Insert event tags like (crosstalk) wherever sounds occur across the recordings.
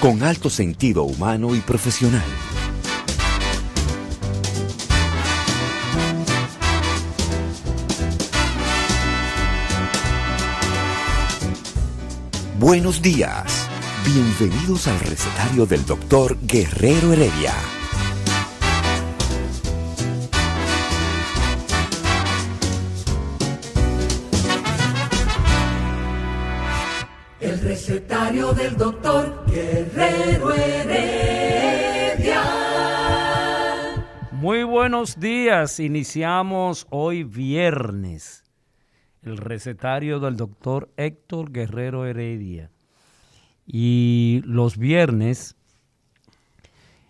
Con alto sentido humano y profesional. Buenos días. Bienvenidos al recetario del doctor Guerrero Heredia. El recetario del doctor buenos días. Iniciamos hoy viernes el recetario del doctor Héctor Guerrero Heredia. Y los viernes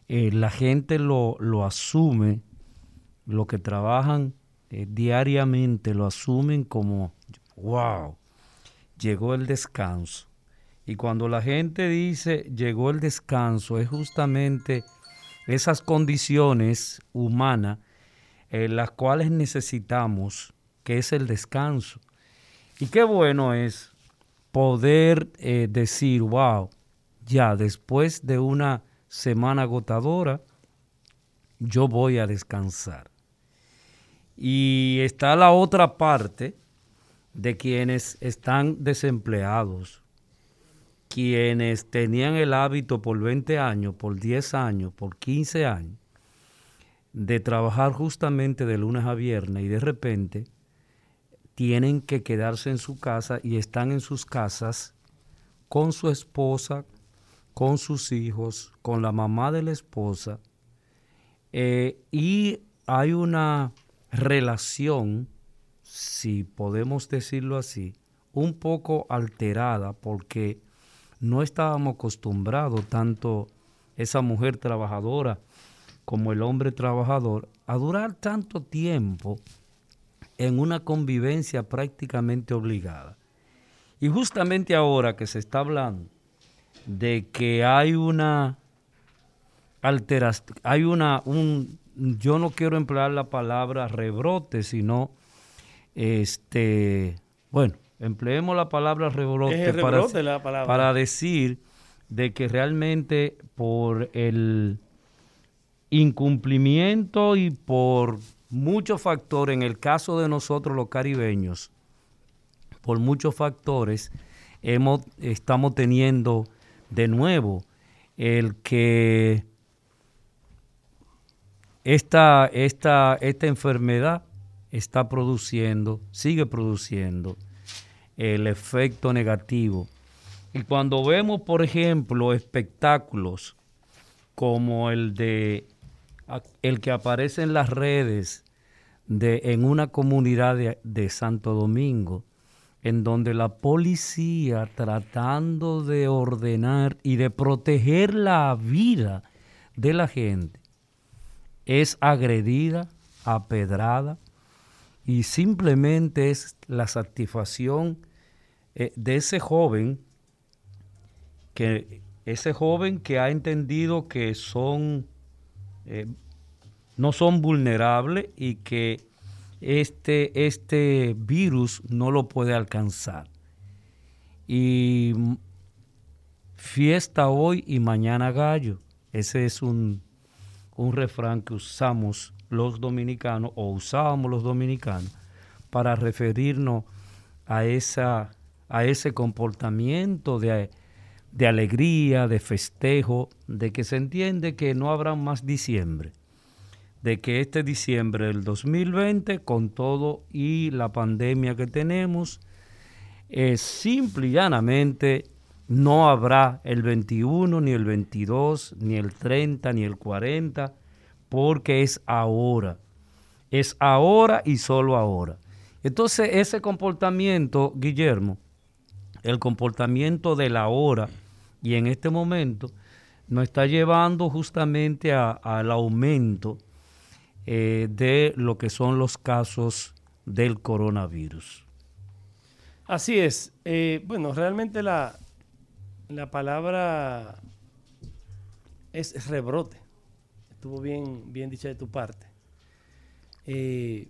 eh, la gente lo, lo, asume, lo que trabajan eh, diariamente lo asumen como, wow, llegó el descanso. Y cuando la gente dice llegó el descanso, es justamente esas condiciones humanas en las cuales necesitamos, que es el descanso. Y qué bueno es poder eh, decir, wow, ya después de una semana agotadora, yo voy a descansar. Y está la otra parte de quienes están desempleados, quienes tenían el hábito por 20 años, por 10 años, por 15 años, de trabajar justamente de lunes a viernes y de repente tienen que quedarse en su casa y están en sus casas con su esposa, con sus hijos, con la mamá de la esposa, eh, y hay una relación, si podemos decirlo así, un poco alterada porque no estábamos acostumbrados tanto esa mujer trabajadora como el hombre trabajador a durar tanto tiempo en una convivencia prácticamente obligada. Y justamente ahora que se está hablando de que hay una alteración, hay una, un, yo no quiero emplear la palabra rebrote, sino, este, bueno, empleemos la palabra rebrote, para, para decir de que realmente por el incumplimiento y por muchos factores, en el caso de nosotros los caribeños, por muchos factores, hemos, estamos teniendo de nuevo el que esta, esta, esta enfermedad está produciendo, sigue produciendo el efecto negativo. Y cuando vemos, por ejemplo, espectáculos como el de el que aparece en las redes de, en una comunidad de, Santo Domingo, en donde la policía tratando de ordenar y de proteger la vida de la gente, es agredida, apedrada, y simplemente es la satisfacción eh, de ese joven, que ese joven que ha entendido que son eh, no son vulnerables y que este, este virus no lo puede alcanzar. Y fiesta hoy y mañana gallo. Ese es un, un refrán que usamos los dominicanos o usábamos los dominicanos para referirnos a, esa, a ese comportamiento de, de alegría, de festejo, de que se entiende que no habrá más diciembre, de que este diciembre del 2020, con todo y la pandemia que tenemos, es simple y llanamente no habrá el 21, ni el 22, ni el 30, ni el 40, porque es ahora. Es ahora y solo ahora. Entonces ese comportamiento, Guillermo, el comportamiento de la hora y en este momento nos está llevando justamente al aumento eh, de lo que son los casos del coronavirus. Así es. Eh, bueno, realmente la, la palabra es rebrote. Estuvo bien, bien dicha de tu parte. Eh,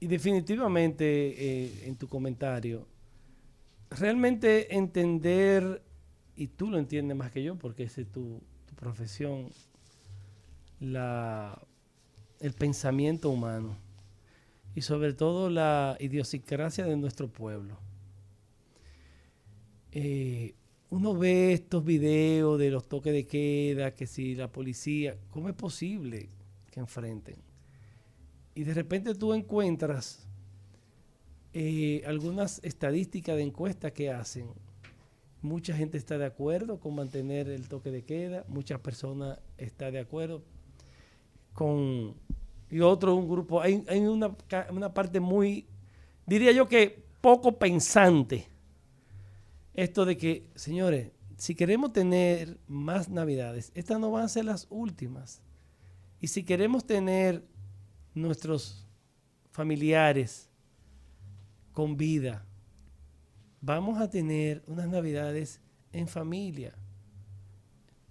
y definitivamente en tu comentario, realmente entender, y tú lo entiendes más que yo porque es tu, tu profesión, la el pensamiento humano y sobre todo la idiosincrasia de nuestro pueblo. Eh, uno ve estos videos de los toques de queda, que si la policía, ¿cómo es posible que enfrenten? Y de repente tú encuentras eh, algunas estadísticas de encuestas que hacen. Mucha gente está de acuerdo con mantener el toque de queda, muchas personas están de acuerdo con y otro un grupo. Hay, una, una, parte muy, diría yo que poco pensante. Esto de que, señores, si queremos tener más navidades, estas no van a ser las últimas. Y si queremos tener nuestros familiares con vida, vamos a tener unas navidades en familia.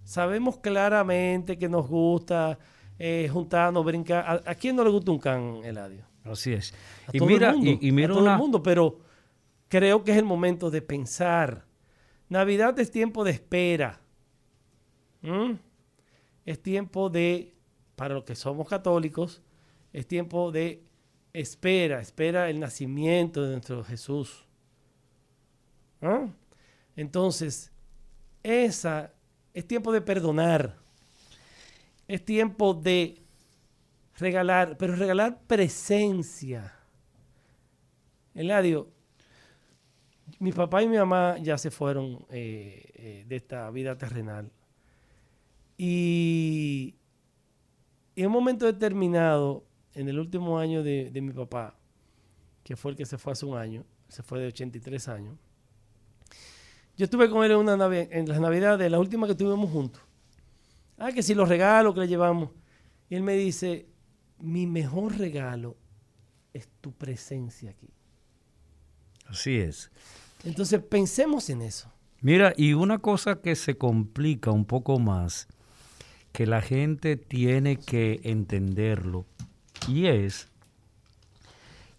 Sabemos claramente que nos gusta eh, juntarnos, brincar. ¿A, quién no le gusta un can, Eladio? Así es. y mira, y, mira a todo el mundo, pero creo que es el momento de pensar. Navidad es tiempo de espera. ¿Mm? Es tiempo de, para los que somos católicos, es tiempo de espera, espera el nacimiento de nuestro Jesús. ¿Ah? Entonces, esa es tiempo de perdonar. Es tiempo de regalar, pero regalar presencia. Eladio, mi papá y mi mamá ya se fueron eh, eh, de esta vida terrenal. Y en un momento determinado, en el último año de, mi papá, que fue el que se fue hace un año, se fue de 83 años, yo estuve con él en, una en las navidades, la última que tuvimos juntos. Ah, que si los regalos que le llevamos. Y él me dice, mi mejor regalo es tu presencia aquí. Así es. Entonces pensemos en eso. Mira, y una cosa que se complica un poco más, que la gente tiene que entenderlo, y es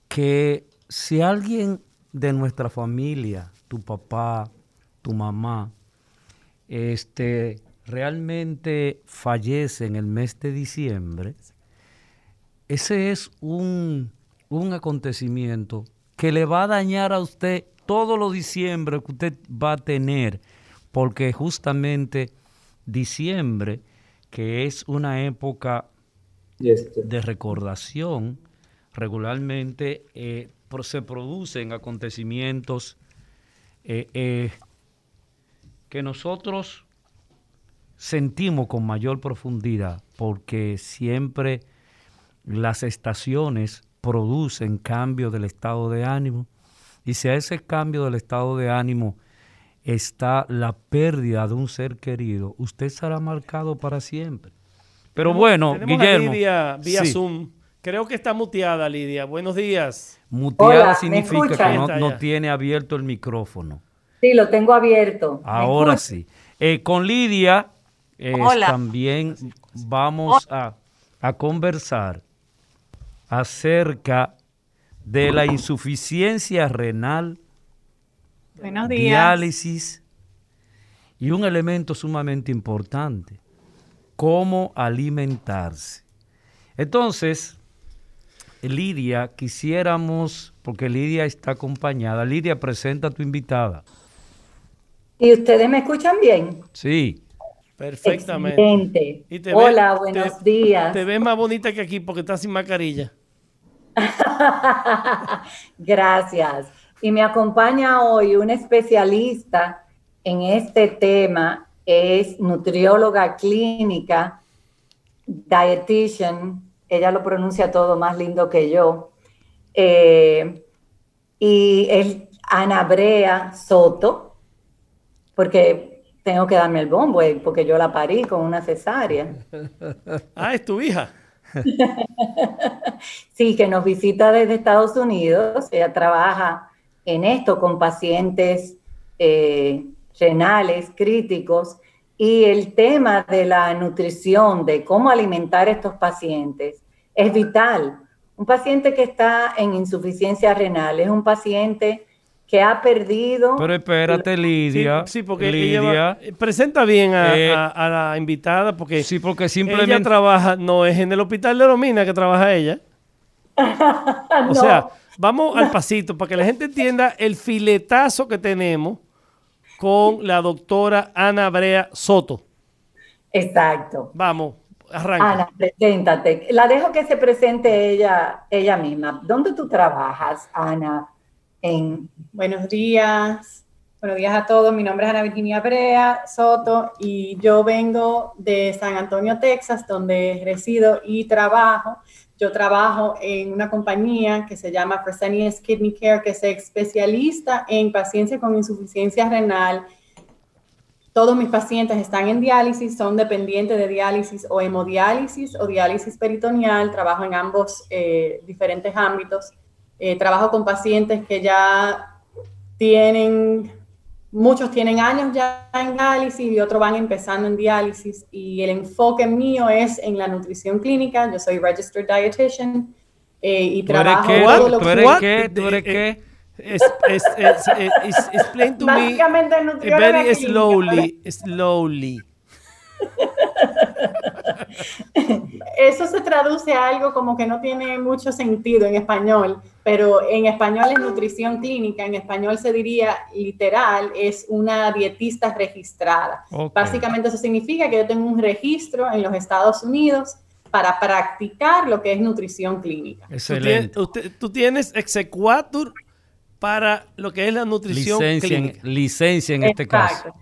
que si alguien de nuestra familia, tu papá, tu mamá, este, realmente fallece en el mes de diciembre, ese es un, acontecimiento que le va a dañar a usted todo lo diciembre que usted va a tener, porque justamente diciembre, que es una época de recordación, regularmente eh, se producen acontecimientos eh, eh, que nosotros sentimos con mayor profundidad porque siempre las estaciones producen cambio del estado de ánimo y si a ese cambio del estado de ánimo está la pérdida de un ser querido, usted será marcado para siempre. Pero bueno, Guillermo. Lidia vía Zoom. Creo que está muteada, Lidia. Buenos días. Muteada significa que no, no, tiene abierto el micrófono. Sí, lo tengo abierto. Ahora sí. Eh, con Lidia también vamos a, conversar acerca de la insuficiencia renal, diálisis y un elemento sumamente importante, cómo alimentarse. Entonces, Lidia, quisiéramos, porque Lidia está acompañada, Lidia, presenta a tu invitada. ¿Y ustedes me escuchan bien? Sí. Perfectamente. Hola, buenos días. Te ves más bonita que aquí porque estás sin mascarilla. (laughs) Gracias. Y me acompaña hoy un especialista en este tema, es nutrióloga clínica, dietitian, ella lo pronuncia todo más lindo que yo, eh, y es Ana Brea Soto, porque tengo que darme el bombo eh, porque yo la parí con una cesárea. (laughs) ah, es tu hija. (laughs) sí, que nos visita desde Estados Unidos. Ella trabaja en esto con pacientes eh, renales críticos y el tema de la nutrición, de cómo alimentar a estos pacientes, es vital. Un paciente que está en insuficiencia renal es un paciente que ha perdido. Pero espérate, Lidia. Sí, porque Lidia, presenta bien eh, a, la invitada, porque, sí, porque simplemente ella trabaja, no es en el hospital de Lomina que trabaja ella. (laughs) O sea, vamos al pasito para que la gente entienda el filetazo que tenemos con la doctora Ana Brea Soto. Exacto. Vamos, arranca. Ana, preséntate. La dejo que se presente ella, ella misma. ¿Dónde tú trabajas, Ana? En... Buenos días. Buenos días a todos. Mi nombre es Ana Virginia Brea Soto y yo vengo de San Antonio, Texas, donde resido y trabajo. Yo trabajo en una compañía que se llama Fresenius Kidney Care, que es especialista en pacientes con insuficiencia renal. Todos mis pacientes están en diálisis, son dependientes de diálisis o hemodiálisis o diálisis peritoneal. Trabajo en ambos eh, diferentes ámbitos. Eh, trabajo con pacientes que ya tienen Muchos tienen años ya en diálisis y otros van empezando en diálisis y el enfoque mío es en la nutrición clínica. Yo soy registered dietitian eh, y trabajo todo lo ¿Tú eres qué? ¿Tú eres qué? Es, es, es, explain to me very slowly, slowly. Eso se traduce a algo como que no tiene mucho sentido en español, pero en español es nutrición clínica, en español se diría literal, es una dietista registrada. Básicamente eso significa que yo tengo un registro en los Estados Unidos para practicar lo que es nutrición clínica. Excelente. Tú, tienes exequatur para lo que es la nutrición clínica. licencia en este caso.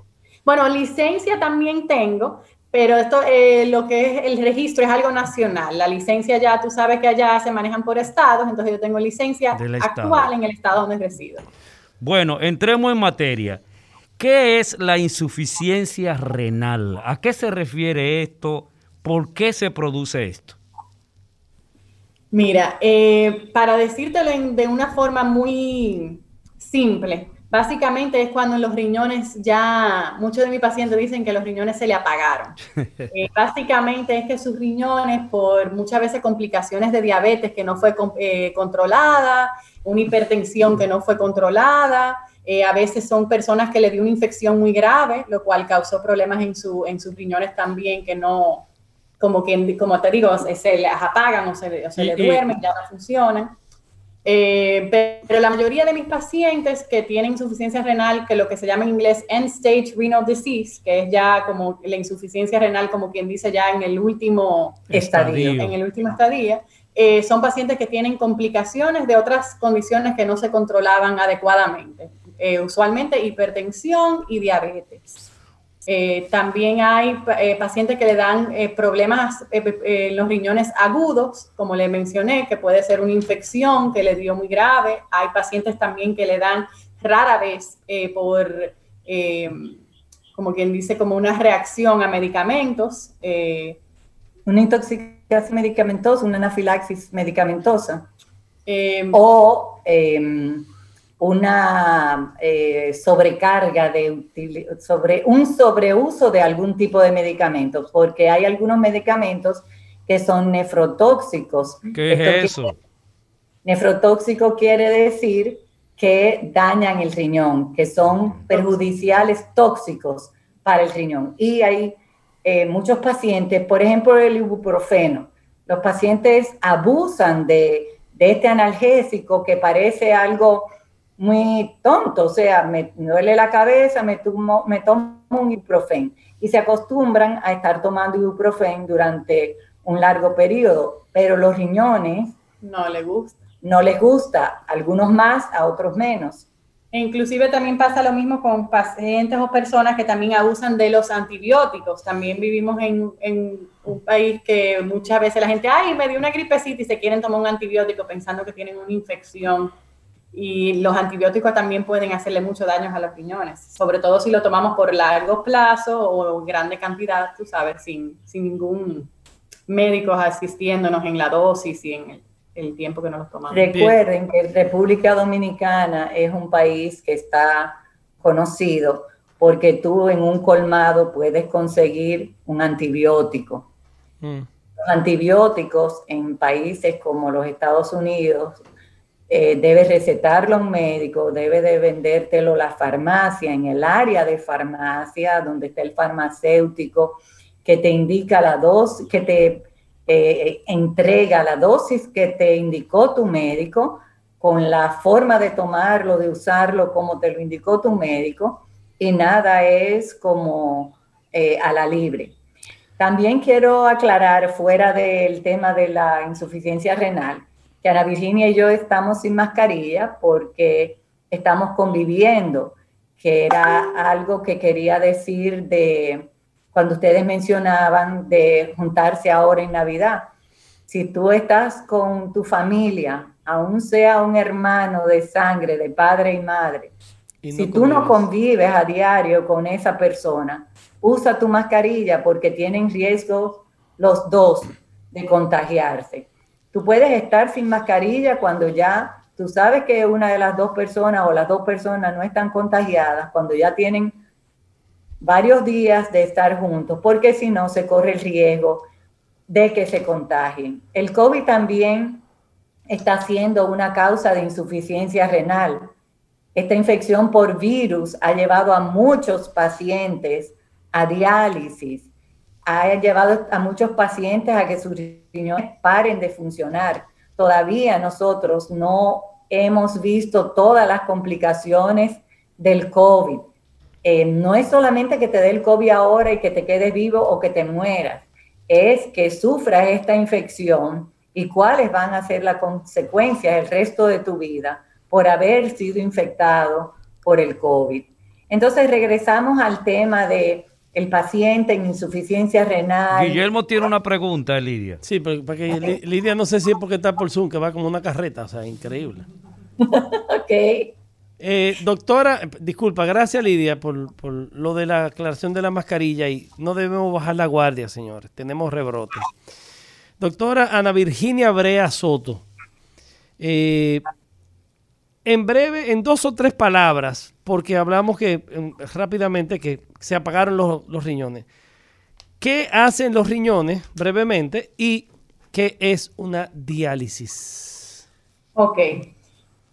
Bueno, licencia también tengo, pero esto, eh, lo que es el registro es algo nacional. La licencia ya, tú sabes que allá se manejan por estados, entonces yo tengo licencia actual en el estado donde resido. Bueno, entremos en materia. ¿Qué es la insuficiencia renal? ¿A qué se refiere esto? ¿Por qué se produce esto? Mira, eh, para decírtelo de una forma muy simple, Básicamente es cuando los riñones ya, muchos de mis pacientes dicen que los riñones se le apagaron. (laughs) Eh, básicamente es que sus riñones, por muchas veces complicaciones de diabetes que no fue eh, controlada, una hipertensión que no fue controlada, eh, a veces son personas que le dio una infección muy grave, lo cual causó problemas en, su, en sus riñones también que no, como, que, como te digo, se, les apagan o se, o se le duermen, ya no funcionan. Eh, pero la mayoría de mis pacientes que tienen insuficiencia renal, que lo que se llama en inglés end-stage renal disease, que es ya como la insuficiencia renal, como quien dice ya en el último estadio, en el último estadio, eh, son pacientes que tienen complicaciones de otras condiciones que no se controlaban adecuadamente, eh, usualmente hipertensión y diabetes. Eh, también hay eh, pacientes que le dan eh, problemas en los riñones agudos, como le mencioné, que puede ser una infección que le dio muy grave. Hay pacientes también que le dan rara vez por, como quien dice, como una reacción a medicamentos. una intoxicación medicamentosa, una anafilaxis medicamentosa. o em, una eh, sobrecarga de sobre un sobreuso de algún tipo de medicamentos, porque hay algunos medicamentos que son nefrotóxicos. ¿Qué es eso? nefrotóxico quiere decir que dañan el riñón, que son perjudiciales tóxicos para el riñón. Y hay eh, muchos pacientes, por ejemplo, el ibuprofeno. Los pacientes abusan de, de este analgésico que parece algo muy tonto, o sea, me duele la cabeza, me tomo, me tomo un ibuprofen y se acostumbran a estar tomando ibuprofen durante un largo periodo, pero los riñones no les gusta. No les gusta, algunos más, a otros menos. E inclusive también pasa lo mismo con pacientes o personas que también abusan de los antibióticos. También vivimos en, en, un país que muchas veces la gente, ay, me dio una gripecita y se quieren tomar un antibiótico pensando que tienen una infección y los antibióticos también pueden hacerle mucho daño a los riñones, sobre todo si lo tomamos por largo plazo o grande cantidad, tú sabes, sin, sin ningún médico asistiéndonos en la dosis y en el, tiempo que nos lo tomamos. Recuerden que República Dominicana es un país que está conocido porque tú en un colmado puedes conseguir un antibiótico. Mm. Los antibióticos en países como los Estados Unidos eh, debe recetarlo un médico, debe de vendértelo la farmacia, en el área de farmacia, donde está el farmacéutico, que te indica la dosis, que te eh, entrega la dosis que te indicó tu médico, con la forma de tomarlo, de usarlo como te lo indicó tu médico, y nada es como eh, a la libre. También quiero aclarar, fuera del tema de la insuficiencia renal, que Ana Virginia y yo estamos sin mascarilla porque estamos conviviendo, que era algo que quería decir de cuando ustedes mencionaban de juntarse ahora en Navidad. Si tú estás con tu familia, aún sea un hermano de sangre, de padre y madre, si tú no convives a diario con esa persona, usa tu mascarilla porque tienen riesgo los dos de contagiarse. Tú puedes estar sin mascarilla cuando ya tú sabes que una de las dos personas o las dos personas no están contagiadas, cuando ya tienen varios días de estar juntos, porque si no se corre el riesgo de que se contagien. El COVID también está siendo una causa de insuficiencia renal. Esta infección por virus ha llevado a muchos pacientes a diálisis ha llevado a muchos pacientes a que sus riñones paren de funcionar. Todavía nosotros no hemos visto todas las complicaciones del COVID. Eh, no es solamente que te dé el COVID ahora y que te quedes vivo o que te mueras, es que sufras esta infección y cuáles van a ser las consecuencias el resto de tu vida por haber sido infectado por el COVID. Entonces regresamos al tema de el paciente en insuficiencia renal. Guillermo tiene una pregunta, Lidia. Sí, pero porque Lidia no sé si es porque está por Zoom, que va como una carreta, o sea, increíble. (laughs) ok. Eh, doctora, disculpa, gracias Lidia por, lo de la aclaración de la mascarilla y no debemos bajar la guardia, señores, tenemos rebrote. Doctora Ana Virginia Brea Soto, eh, en breve, en dos o tres palabras, porque hablamos que em, rápidamente que se apagaron los, riñones. ¿Qué hacen los riñones brevemente y qué es una diálisis? Ok.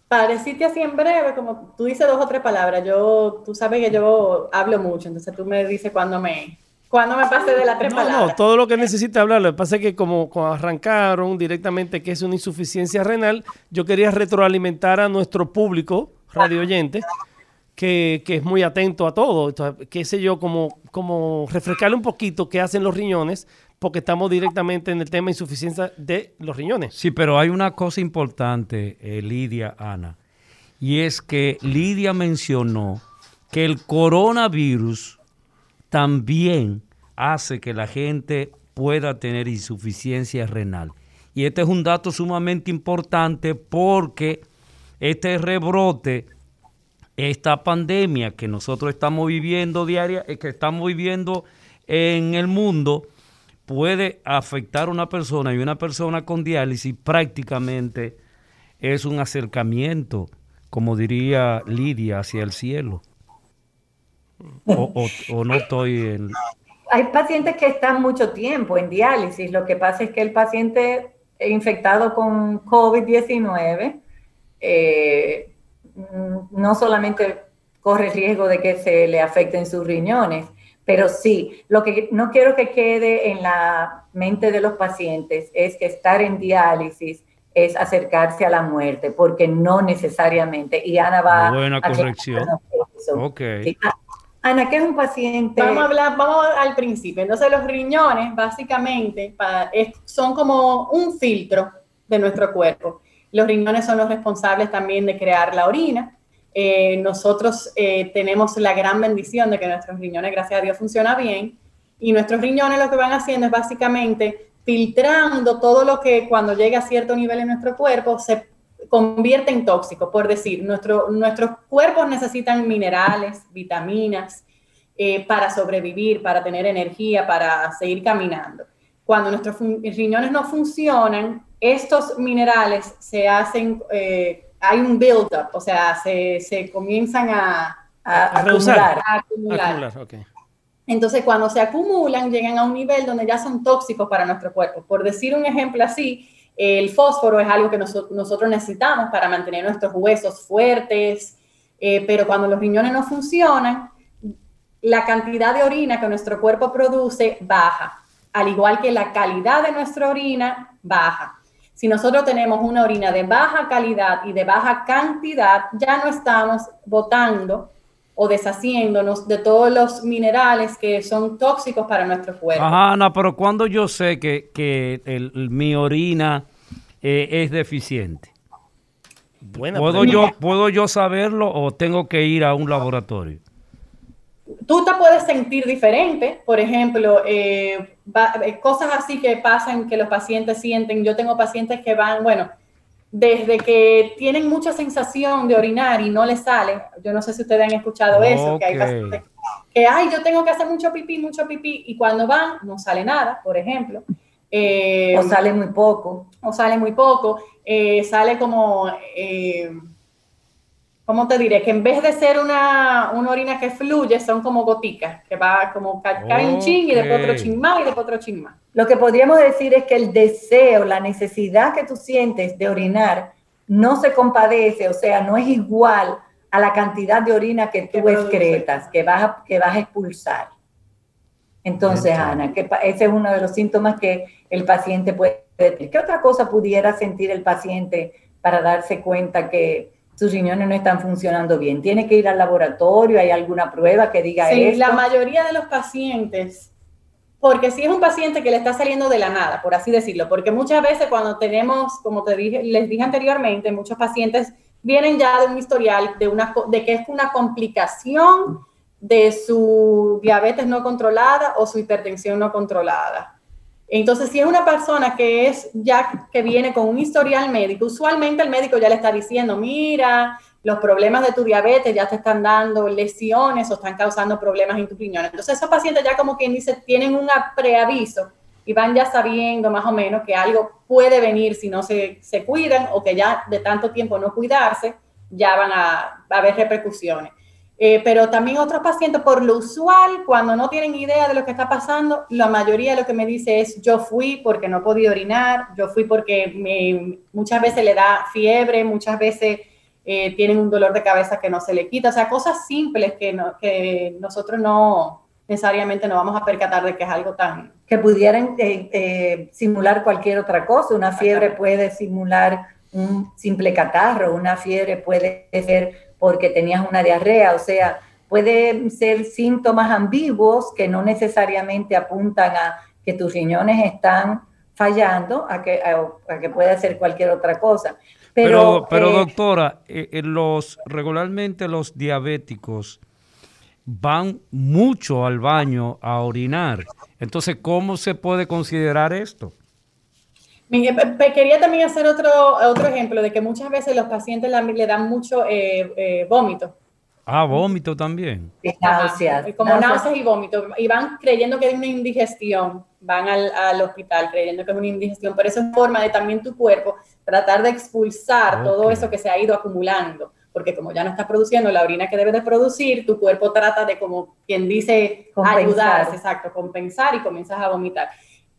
Para decirte así en breve, como tú dices dos o tres palabras, yo, tú sabes que yo hablo mucho, entonces tú me dices cuando me, cuando me pase de las tres palabras. No, todo lo que necesita hablar. Lo que pasa es que como, arrancaron directamente que es una insuficiencia renal, yo quería retroalimentar a nuestro público radio oyente que, es muy atento a todo. qué sé yo, como, como refrescarle un poquito qué hacen los riñones, porque estamos directamente en el tema de insuficiencia de los riñones. Sí, pero hay una cosa importante, eh, Lidia, Ana, y es que Lidia mencionó que el coronavirus también hace que la gente pueda tener insuficiencia renal. Y este es un dato sumamente importante porque este rebrote, esta pandemia que nosotros estamos viviendo diaria, eh, que estamos viviendo en el mundo, puede afectar a una persona y una persona con diálisis prácticamente es un acercamiento, como diría Lidia, hacia el cielo. O, no estoy en... Hay pacientes que están mucho tiempo en diálisis. Lo que pasa es que el paciente infectado con COVID-19 eh, no solamente corre el riesgo de que se le afecten sus riñones, pero sí, lo que no quiero que quede en la mente de los pacientes es que estar en diálisis es acercarse a la muerte, porque no necesariamente. Y Ana va Buena corrección. Ok. Ana, ¿qué es un paciente? Vamos a hablar, vamos al principio. Entonces, los riñones, básicamente, son como un filtro de nuestro cuerpo. Los riñones son los responsables también de crear la orina. Eh, nosotros eh, tenemos la gran bendición de que nuestros riñones, gracias a Dios, funcionan bien. Y nuestros riñones lo que van haciendo es básicamente filtrando todo lo que cuando llega a cierto nivel en nuestro cuerpo se convierte en tóxico. Por decir, nuestro, nuestros cuerpos necesitan minerales, vitaminas eh, para sobrevivir, para tener energía, para seguir caminando. Cuando nuestros riñones no funcionan, estos minerales se hacen, eh, hay un build-up, o sea, se, se comienzan a, a, acumular. acumular. Entonces, cuando se acumulan, llegan a un nivel donde ya son tóxicos para nuestro cuerpo. Por decir un ejemplo así, el fósforo es algo que nosotros necesitamos para mantener nuestros huesos fuertes, eh, pero cuando los riñones no funcionan, la cantidad de orina que nuestro cuerpo produce baja, al igual que la calidad de nuestra orina baja. Si nosotros tenemos una orina de baja calidad y de baja cantidad, ya no estamos botando o deshaciéndonos de todos los minerales que son tóxicos para nuestro cuerpo. Ajá, no, pero cuando yo sé que, que mi orina eh, es deficiente, ¿Puedo, yo, ¿Puedo yo saberlo o tengo que ir a un laboratorio? Tú te puedes sentir diferente, por ejemplo, eh, eh, cosas así que pasan que los pacientes sienten. Yo tengo pacientes que van, bueno, desde que tienen mucha sensación de orinar y no les sale, yo no sé si ustedes han escuchado eso, que hay pacientes que, ay, yo tengo que hacer mucho pipí, mucho pipí, y cuando van no sale nada, por ejemplo. Eh, o sale muy poco. O sale muy poco, eh, sale como... Eh, ¿cómo te diré? Que en vez de ser una, orina que fluye, son como goticas, que va como cae un ching y después otro ching más y después otro ching más. Lo que podríamos decir es que el deseo, la necesidad que tú sientes de orinar no se compadece, o sea, no es igual a la cantidad de orina que tú excretas, que vas, a, que vas a expulsar. Entonces, Ana, que ese es uno de los síntomas que el paciente puede tener. ¿Qué otra cosa pudiera sentir el paciente para darse cuenta que sus riñones no están funcionando bien. Tiene que ir al laboratorio, hay alguna prueba que diga sí, la mayoría de los pacientes, porque si es un paciente que le está saliendo de la nada, por así decirlo, porque muchas veces cuando tenemos, como te dije, les dije anteriormente, muchos pacientes vienen ya de un historial de, una, de que es una complicación de su diabetes no controlada o su hipertensión no controlada. Entonces, si es una persona que es ya que viene con un historial médico, usualmente el médico ya le está diciendo, mira, los problemas de tu diabetes ya te están dando lesiones o están causando problemas en tu riñones. Entonces, esos pacientes ya como quien dice, tienen un preaviso y van ya sabiendo más o menos que algo puede venir si no se, se cuidan o que ya de tanto tiempo no cuidarse, ya van a, a haber repercusiones. Eh, pero también otros pacientes, por lo usual, cuando no tienen idea de lo que está pasando, la mayoría de lo que me dice es yo fui porque no podía orinar, yo fui porque muchas veces le da fiebre, muchas veces eh, tienen un dolor de cabeza que no se le quita, o sea, cosas simples que, no, que nosotros no necesariamente no vamos a percatar de que es algo tan... Que pudieran eh, simular cualquier otra cosa, una fiebre puede simular un simple catarro, una fiebre puede ser porque tenías una diarrea, o sea, pueden ser síntomas ambiguos que no necesariamente apuntan a que tus riñones están fallando, a que, a, que puede ser cualquier otra cosa. Pero, pero, eh, doctora, eh, los regularmente los diabéticos van mucho al baño a orinar. Entonces, ¿cómo se puede considerar esto? Quería también hacer otro, otro ejemplo de que muchas veces los pacientes le dan mucho eh, eh, vómito. Ah, vómito también. Náuseas. Como náuseas. y vómito. Y van creyendo que es una indigestión. Van al, al, hospital creyendo que es una indigestión. Pero eso es forma de también tu cuerpo tratar de expulsar todo eso que se ha ido acumulando. Porque como ya no está produciendo la orina que debe de producir, tu cuerpo trata de, como quien dice, ayudar, exacto, compensar y comienzas a vomitar.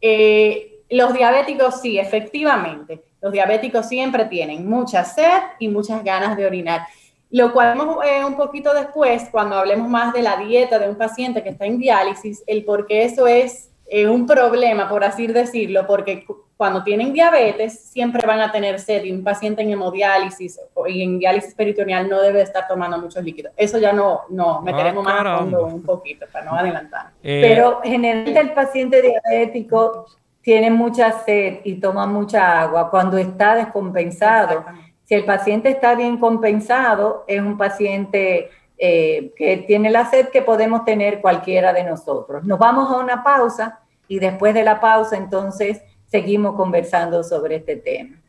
Eh, los diabéticos sí, efectivamente. Los diabéticos siempre tienen mucha sed y muchas ganas de orinar. Lo cual vemos eh, un poquito después, cuando hablemos más de la dieta de un paciente que está en diálisis, el por qué eso es eh, un problema, por así decirlo, porque cuando tienen diabetes siempre van a tener sed y un paciente en hemodiálisis y en diálisis peritoneal no debe estar tomando muchos líquidos. Eso ya no, no meteremos ah, más a fondo un poquito para no adelantar. Eh, Pero generalmente el paciente diabético tiene mucha sed y toma mucha agua cuando está descompensado. Si el paciente está bien compensado, es un paciente eh, que tiene la sed que podemos tener cualquiera de nosotros. Nos vamos a una pausa y después de la pausa entonces seguimos conversando sobre este tema.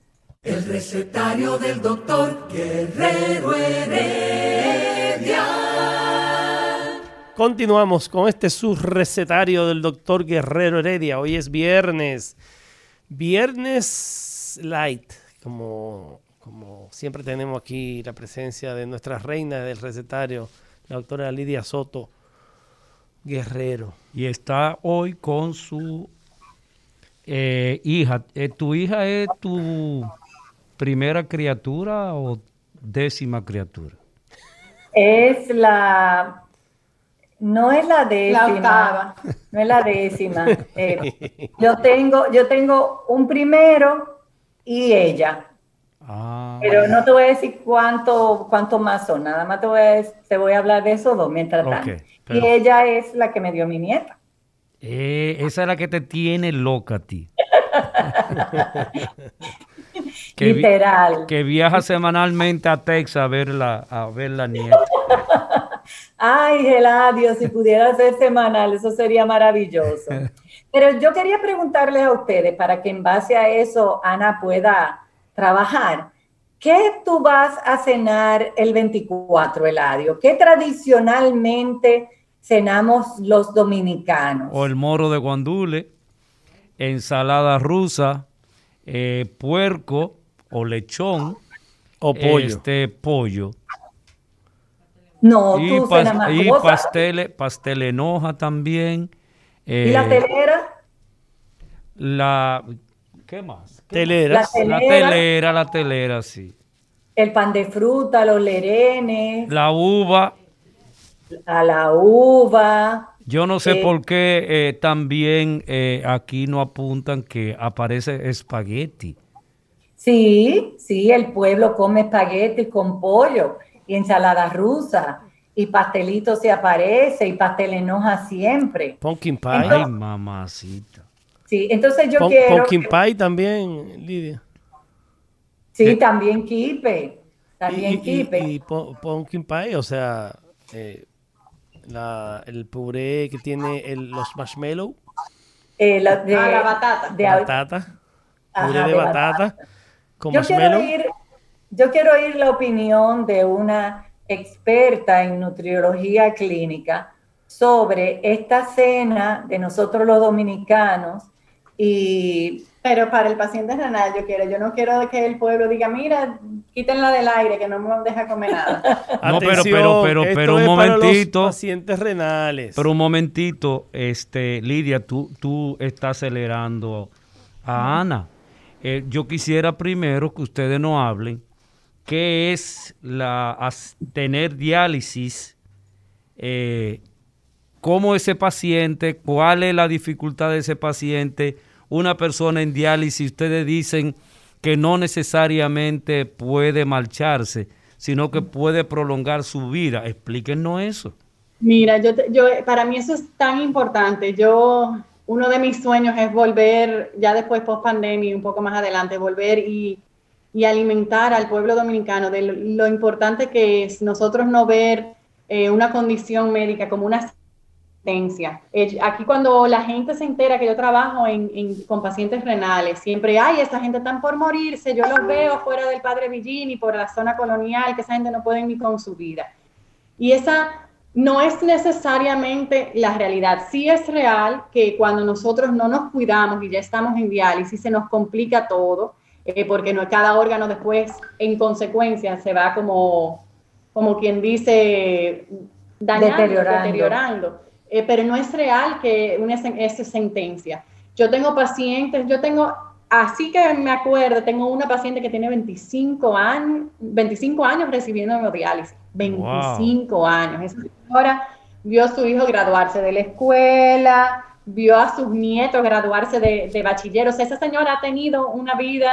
El recetario del doctor Guerrero Heredia. Continuamos con este subrecetario del doctor Guerrero Heredia. Hoy es viernes. Viernes light, como, como siempre tenemos aquí la presencia de nuestra reina del recetario, la doctora Lidia Soto Guerrero. Y está hoy con su eh, hija. Eh, ¿Tu hija es tu primera criatura o décima criatura? Es la. No es la décima. octava. No es la décima. (laughs) Eh, yo, tengo, yo tengo un primero y ella. Ah, Pero no te voy a decir cuánto, cuánto más son. Nada más te voy a, te voy a hablar de esos dos mientras tanto. pero- Y ella es la que me dio mi nieta. Eh, esa es la que te tiene loca a ti. (laughs) que, vi- Literal. que viaja semanalmente a Texas a ver la, a ver la nieta. (laughs) Ay, Geladio, si pudiera ser semanal, eso sería maravilloso. Pero yo quería preguntarles a ustedes, para que en base a eso Ana pueda trabajar, ¿qué tú vas a cenar el 24, Eladio? ¿Qué tradicionalmente cenamos los dominicanos? O el moro de guandule, ensalada rusa, eh, puerco o lechón, O pollo. este pollo. No, y tú pas- cenas más y pastel en hoja también. ¿Y la eh, telera? la- ¿Qué más? ¿Qué Teleras. La más? La telera. telera, la telera, sí. El pan de fruta, los lerenes, La uva, a la uva. yo no sé Eh, por qué eh, también eh, aquí no apuntan que aparece espagueti. Sí, sí, el pueblo come espagueti con pollo y ensalada rusa y pastelito se aparece y pastel en hoja siempre. Pumpkin pie. Ay, mamacita. Sí, entonces yo Pum- quiero... Pumpkin que- pie también, Lidia. sí, también kipe, también y, y- kipe. y pu- pumpkin pie, o sea, eh, la- el puré que tiene el- los marshmallow, Eh, la, de, Ah, la batata. de- batata, Ajá, puré de, de batata, con yo quiero, marshmallow. oír, yo quiero oír la opinión de una experta en nutriología clínica sobre esta cena de nosotros los dominicanos y Pero para el paciente renal yo quiero, yo no quiero que el pueblo diga, mira, quítenla del aire, que no me deja comer nada. (laughs) No, pero- pero- pero- pero un es para los momentito. pacientes renales. Pero un momentito, este, Lidia, tú, tú estás acelerando a Ana. Eh, yo quisiera primero que ustedes nos hablen qué es la as- tener diálisis, eh, cómo ese paciente, cuál es la dificultad de ese paciente, una persona en diálisis, ustedes dicen que no necesariamente puede marcharse, sino que puede prolongar su vida. Explíquenos eso. Mira, yo, yo, para mí eso es tan importante. Yo, uno de mis sueños es volver, ya después post pandemia, un poco más adelante, volver y, y alimentar al pueblo dominicano de lo, lo importante que es nosotros no ver eh, una condición médica como una asistencia. Eh, aquí cuando la gente se entera que yo trabajo en, en- con pacientes renales, siempre, ay, esa gente están por morirse, yo los veo fuera del Padre Villini, por la zona colonial, que esa gente no puede ni con su vida. Y esa no es necesariamente la realidad. Sí es real que cuando nosotros no nos cuidamos y ya estamos en diálisis, se nos complica todo, eh, porque no, cada órgano después, en consecuencia, se va como, como quien dice, dañando, Deteriorando. deteriorando. Eh, pero no es real que una sen- es sentencia. Yo tengo pacientes, yo tengo, así que me acuerdo, tengo una paciente que tiene 25 años, 25 años recibiendo hemodiálisis. 25 años. Esa señora vio a su hijo graduarse de la escuela, vio a sus nietos graduarse de, de bachiller. O sea, esa señora ha tenido una vida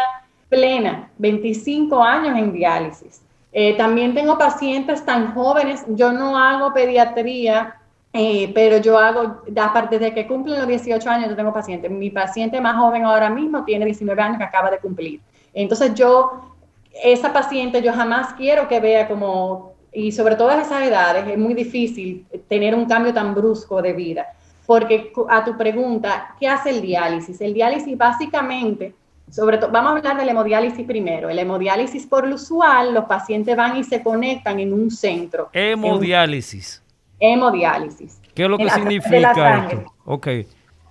plena, 25 años en diálisis. Eh, también tengo pacientes tan jóvenes, yo no hago pediatría, eh, pero yo hago, a partir de que cumplen los 18 años, yo tengo pacientes. Mi paciente más joven ahora mismo tiene 19 años que acaba de cumplir. Entonces yo, esa paciente, yo jamás quiero que vea como, y sobre todas esas edades, es muy difícil tener un cambio tan brusco de vida. Porque a tu pregunta, ¿qué hace el diálisis? El diálisis básicamente sobre todo, vamos a hablar del hemodiálisis primero. El hemodiálisis por lo usual, los pacientes van y se conectan en un centro. Hemodiálisis. Hemodiálisis. ¿Qué es lo que significa esto? Ok.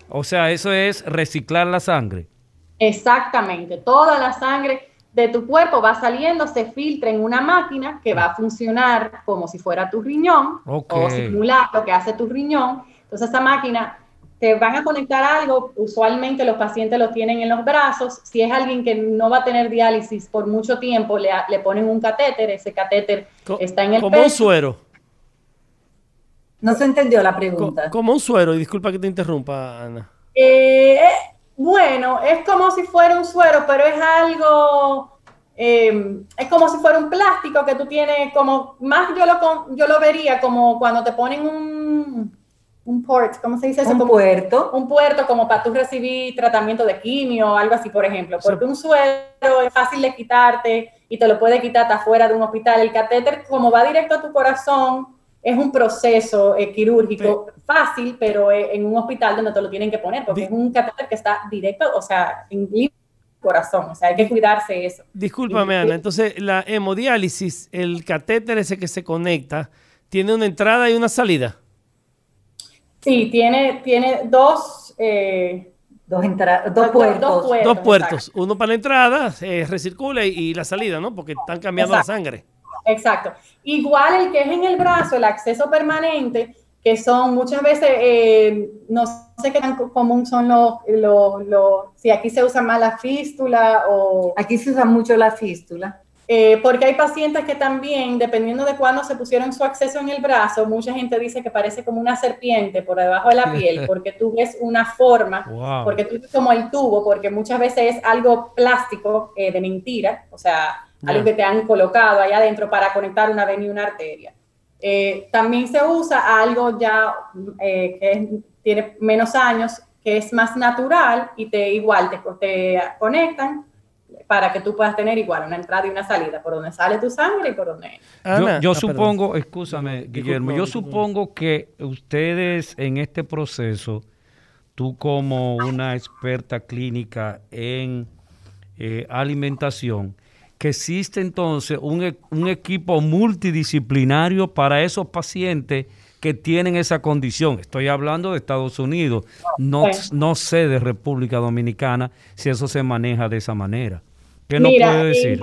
O sea, eso es reciclar la sangre. Exactamente. Toda la sangre de tu cuerpo va saliendo, se filtra en una máquina que va a funcionar como si fuera tu riñón o simular lo que hace tu riñón. Entonces, esa máquina te van a conectar algo, usualmente los pacientes lo tienen en los brazos, si es alguien que no va a tener diálisis por mucho tiempo, le, le ponen un catéter, ese catéter está en el Como un suero. No se entendió la pregunta. como un suero, y disculpa que te interrumpa, Ana. Eh, bueno, es como si fuera un suero, pero es algo, eh, es como si fuera un plástico que tú tienes, como más yo lo, yo lo vería como cuando te ponen un, un port, ¿cómo se dice eso? Un puerto. Un puerto como para tú recibir tratamiento de quimio o algo así, por ejemplo. Porque un suero es fácil de quitarte y te lo puede quitar hasta fuera de un hospital. El catéter, como va directo a tu corazón, es un proceso eh, quirúrgico fácil, pero eh, en un hospital donde te lo tienen que poner, porque es un catéter que está directo, o sea, en el corazón, o sea, hay que cuidarse eso. Discúlpame, Ana, entonces la hemodiálisis, el catéter ese que se conecta, ¿tiene una entrada y una salida? Sí, tiene, tiene dos... Eh, dos, dos, puertos. Dos puertos. Uno para la entrada, se recircula y, la salida, ¿no? Porque están cambiando la sangre. Exacto. Igual el que es en el brazo, el acceso permanente, que son muchas veces, eh, no sé qué tan común son los, los, si aquí se usa más la fístula o... Aquí se usa mucho la fístula. Eh, porque hay pacientes que también, dependiendo de cuándo se pusieron su acceso en el brazo, mucha gente dice que parece como una serpiente por debajo de la piel, (laughs) porque tú ves una forma, porque tú ves como el tubo, porque muchas veces es algo plástico eh, de mentira, o sea, algo que te han colocado allá adentro para conectar una vena y una arteria. Eh, también se usa algo ya que tiene menos años, que es más natural y te igual te, te conectan para que tú puedas tener igual una entrada y una salida, por donde sale tu sangre y por donde... yo, ah, supongo, escúchame, Guillermo, yo supongo que ustedes en este proceso, tú como una experta clínica en eh, alimentación, que existe entonces un, e, un equipo multidisciplinario para esos pacientes que tienen esa condición. Estoy hablando de Estados Unidos, no, no sé de República Dominicana si eso se maneja de esa manera. ¿Qué nos puede decir?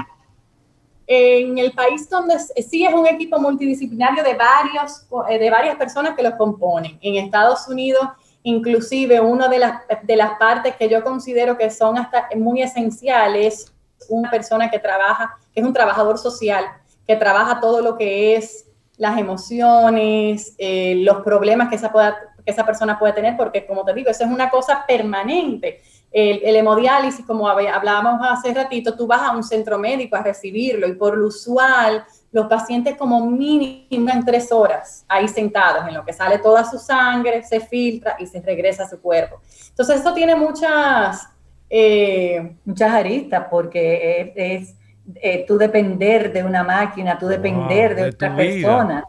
En, el país donde sí es un equipo multidisciplinario de, varios, eh, de varias personas que lo componen. En Estados Unidos, inclusive, una de las, de las partes que yo considero que son hasta muy esenciales, una persona que trabaja, que es un trabajador social, que trabaja todo lo que es las emociones, eh, los problemas que esa, que esa persona puede tener, porque como te digo, eso es una cosa permanente el, hemodiálisis, como hablábamos hace ratito, tú vas a un centro médico a recibirlo y por lo usual los pacientes como mínimo en tres horas ahí sentados, en lo que sale toda su sangre, se filtra y se regresa a su cuerpo. Entonces esto tiene muchas... Eh, muchas aristas porque es, eh, tú depender de una máquina, tú depender de, otra persona.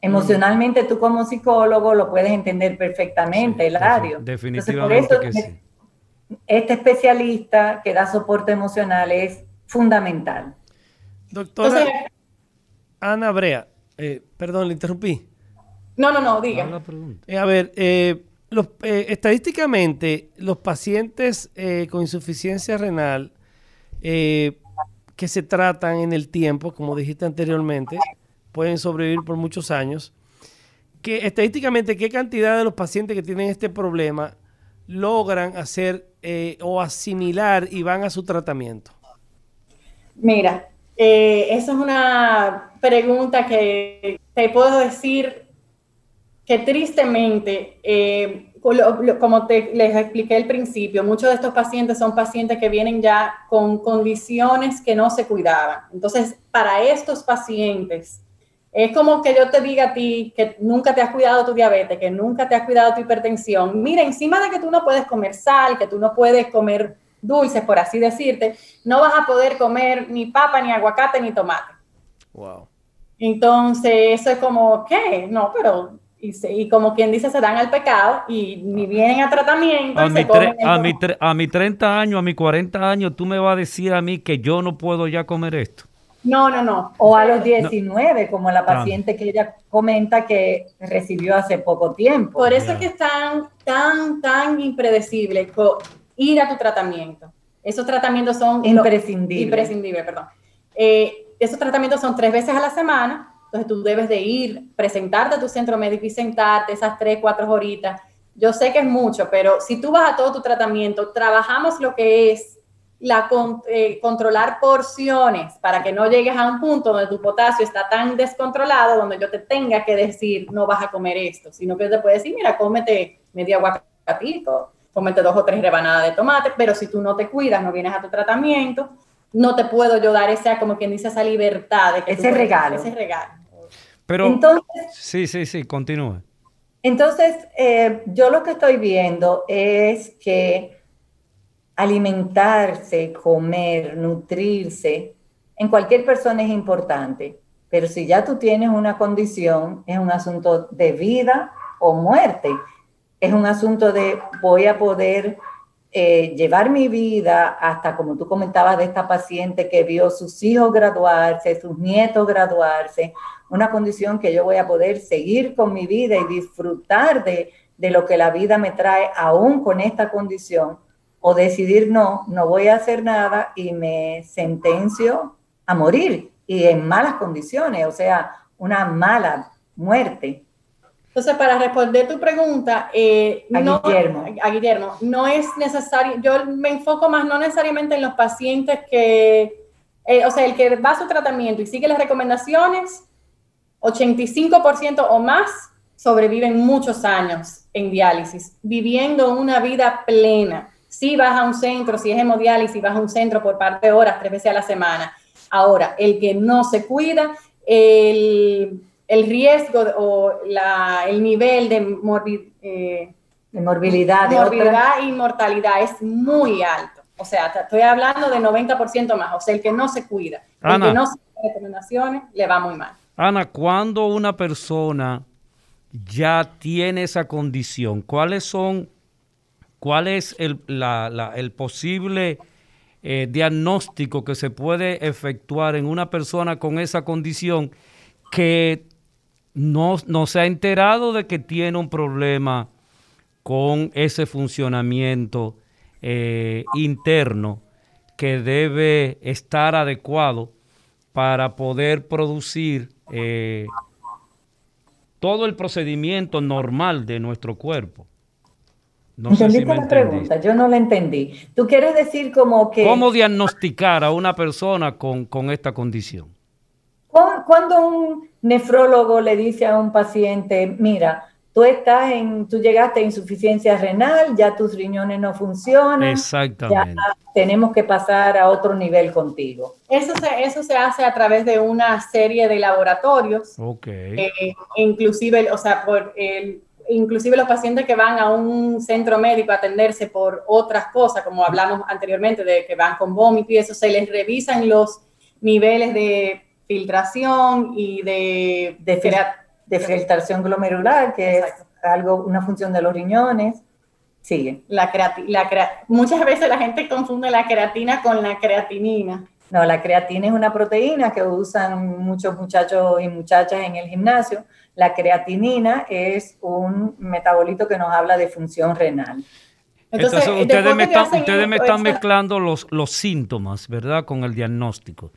Emocionalmente tú como psicólogo lo puedes entender perfectamente, Hilario. Definitivamente que sí este especialista que da soporte emocional es fundamental. Doctora Ana Brea, eh, perdón, le interrumpí. No, no, no, diga. Eh, a ver, eh, estadísticamente, los pacientes con insuficiencia renal que se tratan en el tiempo, como dijiste anteriormente, pueden sobrevivir por muchos años. Que estadísticamente, ¿qué cantidad de los pacientes que tienen este problema logran hacer eh, o asimilar y van a su tratamiento? Mira, eh, esa es una pregunta que te puedo decir que tristemente, eh, como te, les expliqué al principio, muchos de estos pacientes son pacientes que vienen ya con condiciones que no se cuidaban. Entonces, para estos pacientes, es como que yo te diga a ti que nunca te has cuidado tu diabetes, que nunca te has cuidado tu hipertensión. Mira, encima de que tú no puedes comer sal, que tú no puedes comer dulces, por así decirte, no vas a poder comer ni papa, ni aguacate, ni tomate. Wow. Entonces, eso es como, ¿qué? No, pero y, y, como quien dice, se dan al pecado y ni vienen a tratamiento. A, mi, a, mi, a mi 30 años, a mis 40 años, tú me vas a decir a mí que yo no puedo ya comer esto. No, no, no. O a los 19, como la paciente que ella comenta que recibió hace poco tiempo. Por eso es que es tan, tan, tan impredecible ir a tu tratamiento. Esos tratamientos son... Imprescindibles. Imprescindibles, perdón. Eh, esos tratamientos son tres veces a la semana, entonces tú debes de ir, presentarte a tu centro médico y sentarte esas tres, cuatro horitas. Yo sé que es mucho, pero si tú vas a todo tu tratamiento, trabajamos lo que es la, eh, controlar porciones para que no llegues a un punto donde tu potasio está tan descontrolado, donde yo te tenga que decir, no vas a comer esto, sino que yo te puedo decir, mira, cómete media aguacatito, cómete dos o tres rebanadas de tomate, pero si tú no te cuidas, no vienes a tu tratamiento, no te puedo yo dar esa, como quien dice, esa libertad de que ese regalo. Ese regalo. Pero, entonces, sí, sí, sí, continúe. Entonces, eh, yo lo que estoy viendo es que alimentarse, comer, nutrirse, en cualquier persona es importante, pero si ya tú tienes una condición, es un asunto de vida o muerte. Es un asunto de voy a poder eh, llevar mi vida hasta, como tú comentabas, de esta paciente que vio sus hijos graduarse, sus nietos graduarse, una condición que yo voy a poder seguir con mi vida y disfrutar de, de lo que la vida me trae aún con esta condición o decidir no, no voy a hacer nada y me sentencio a morir y en malas condiciones, o sea, una mala muerte. Entonces, para responder tu pregunta, eh, a, no, Guillermo. a Guillermo, no es necesario, yo me enfoco más no necesariamente en los pacientes que, eh, o sea, el que va a su tratamiento y sigue las recomendaciones, 85% o más sobreviven muchos años en diálisis, viviendo una vida plena si vas a un centro, si es hemodiálisis, vas a un centro por parte de horas, tres veces a la semana. Ahora, el que no se cuida, el, riesgo o el nivel de, eh, de morbilidad, morbilidad y mortalidad es muy alto. O sea, estoy hablando de 90% más. O sea, el que no se cuida, el que no se recomendaciones, le va muy mal. Ana, cuando una persona ya tiene esa condición, ¿cuáles son cuál es el, posible eh, diagnóstico que se puede efectuar en una persona con esa condición que no, se ha enterado de que tiene un problema con ese funcionamiento eh, interno que debe estar adecuado para poder producir eh, todo el procedimiento normal de nuestro cuerpo. No la pregunta? Yo no la entendí. ¿Tú quieres decir como que... ¿Cómo diagnosticar a una persona con, esta condición? Cuando un nefrólogo le dice a un paciente, mira, tú estás en, tú llegaste a insuficiencia renal, ya tus riñones no funcionan, Exactamente. ya tenemos que pasar a otro nivel contigo. Eso se, eso se hace a través de una serie de laboratorios. Ok. Eh, inclusive, o sea, por el inclusive los pacientes que van a un centro médico a atenderse por otras cosas, como hablamos anteriormente, de que van con vómito y eso, se les revisan los niveles de filtración y de... De, filtración glomerular, que es algo, una función de los riñones. Sigue. La la Muchas veces la gente confunde la creatina con la creatinina. No, la creatina es una proteína que usan muchos muchachos y muchachas en el gimnasio la creatinina es un metabolito que nos habla de función renal. Entonces, ustedes me están, mezclando los, los síntomas, ¿verdad? Con el diagnóstico.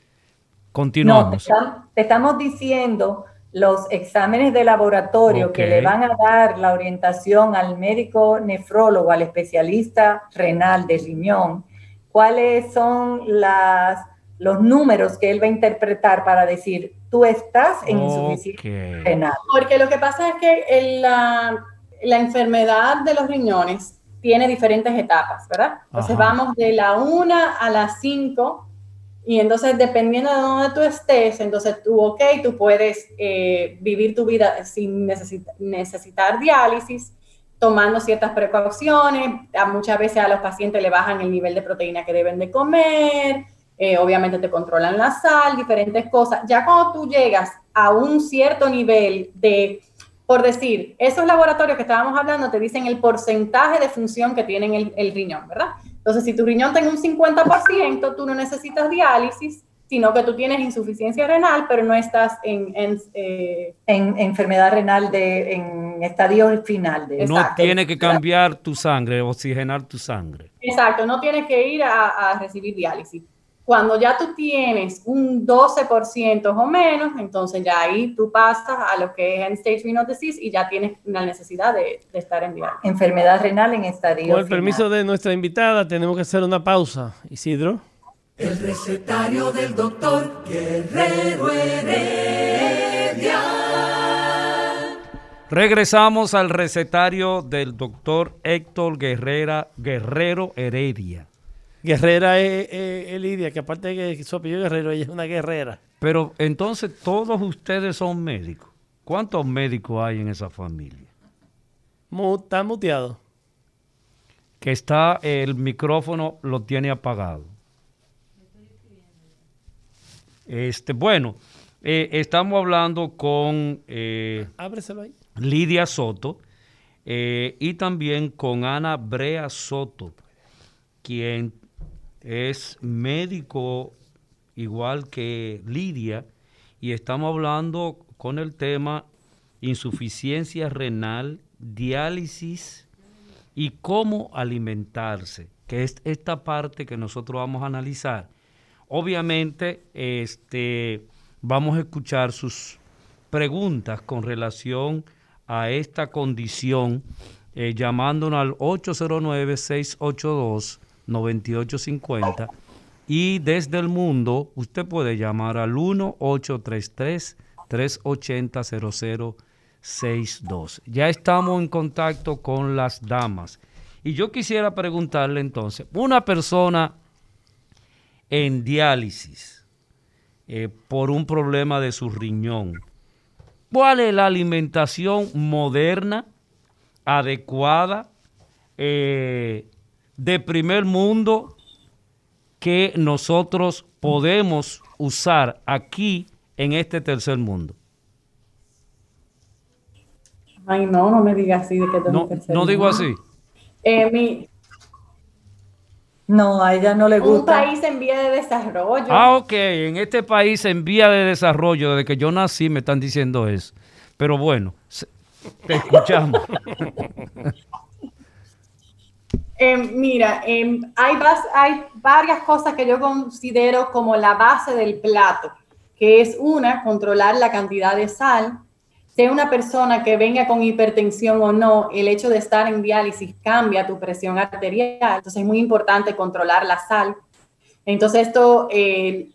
Continuamos. No, te, estamos diciendo los exámenes de laboratorio que le van a dar la orientación al médico nefrólogo, al especialista renal de riñón, cuáles son las, los números que él va a interpretar para decir, tú estás en insuficiencia renal. Porque lo que pasa es que la, la, enfermedad de los riñones tiene diferentes etapas, ¿verdad? Entonces vamos de la 1 a la 5 y entonces dependiendo de dónde tú estés, entonces tú, ok, tú puedes eh, vivir tu vida sin necesitar diálisis, tomando ciertas precauciones, muchas veces a los pacientes le bajan el nivel de proteína que deben de comer, eh, obviamente te controlan la sal, diferentes cosas. Ya cuando tú llegas a un cierto nivel de por decir, esos laboratorios que estábamos hablando te dicen el porcentaje de función que tienen el riñón, ¿verdad? Entonces, si tu riñón tiene un 50%, tú no necesitas diálisis, sino que tú tienes insuficiencia renal, pero no estás en... En, eh, en enfermedad renal de, en estadio final. De, no tiene que cambiar tu sangre, oxigenar tu sangre. Exacto, no tienes que ir a, a recibir diálisis. Cuando ya tú tienes un 12% o menos, entonces ya ahí tú pasas a lo que es end-stage renal disease y ya tienes la necesidad de, estar en diálisis. Enfermedad renal en estadio Con el permiso de nuestra invitada, tenemos que hacer una pausa. Isidro. El recetario del doctor Guerrero Heredia. Regresamos al recetario del doctor Héctor Guerrera, Guerrero Heredia. Guerrera es, Lidia, que aparte de que su apellido Guerrero, ella es una guerrera. Pero entonces todos ustedes son médicos. ¿Cuántos médicos hay en esa familia? está muteado. Que está, el micrófono lo tiene apagado. Este, bueno, eh, estamos hablando con eh, Lidia Soto eh, y también con Ana Brea Soto, quien es médico igual que Lidia y estamos hablando con el tema insuficiencia renal, diálisis y cómo alimentarse, que es esta parte que nosotros vamos a analizar. Obviamente, este, vamos a escuchar sus preguntas con relación a esta condición, eh, llamándonos al 809-682. 9850 y desde el mundo usted puede llamar al 1-833-380-0062. Ya estamos en contacto con las damas. Y yo quisiera preguntarle entonces, una persona en diálisis eh, por un problema de su riñón, ¿cuál es la alimentación moderna, adecuada, eh, de primer mundo que nosotros podemos usar aquí en este tercer mundo? Ay, no, no me digas así de que no, no digo así. Eh, no, a ella no le gusta. Un país en vía de desarrollo. Ah, ok, en este país en vía de desarrollo, desde que yo nací me están diciendo eso. Pero bueno, te escuchamos. (laughs) Em, mira, em, hay, varias cosas que yo considero como la base del plato, que es una, controlar la cantidad de sal. Sea una persona que venga con hipertensión o no, el hecho de estar en diálisis cambia tu presión arterial, entonces es muy importante controlar la sal. Entonces esto, eh,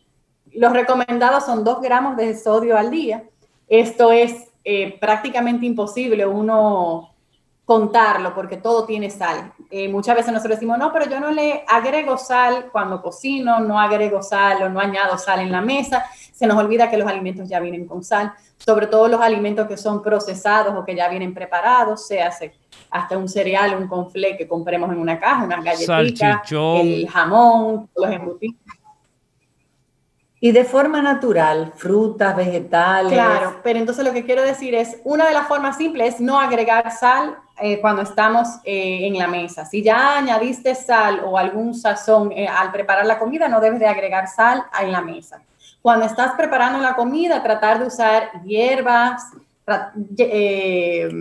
los recomendados son 2 gramos de sodio al día. Esto es eh, prácticamente imposible uno contarlo porque todo tiene sal. Eh, muchas veces nosotros decimos, no, pero yo no le agrego sal cuando cocino, no agrego sal o no añado sal en la mesa. Se nos olvida que los alimentos ya vienen con sal, sobre todo los alimentos que son procesados o que ya vienen preparados, se hace hasta un cereal, un conflé que compremos en una caja, unas galletitas, el jamón, los embutidos. Y de forma natural, frutas, vegetales. Claro, pero entonces lo que quiero decir es, una de las formas simples es no agregar sal eh, cuando estamos eh, en la mesa. Si ya añadiste sal o algún sazón eh, al preparar la comida, no debes de agregar sal en la mesa. Cuando estás preparando la comida, tratar de usar hierbas.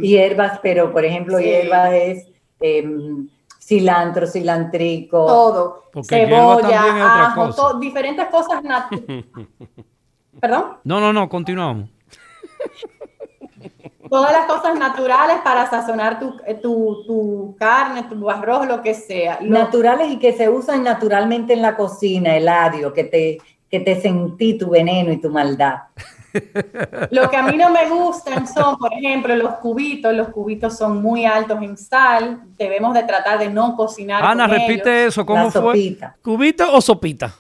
hierbas, pero por ejemplo, hierbas es em, cilantro, cilantrico. Todo. Cebolla, ajo, diferentes cosas. (laughs) ¿Perdón? No, no, no, continuamos. (laughs) Todas las cosas naturales para sazonar tu, eh, tu, tu carne, tu arroz, lo que sea. Naturales y que se usan naturalmente en la cocina, el adio, que te, que te sentí tu veneno y tu maldad. Lo que a mí no me gustan son, por ejemplo, los cubitos. Los cubitos son muy altos en sal. Debemos de tratar de no cocinar. Ana, repite eso. ¿Cómo fue? Sopita. ¿Cubito o sopita?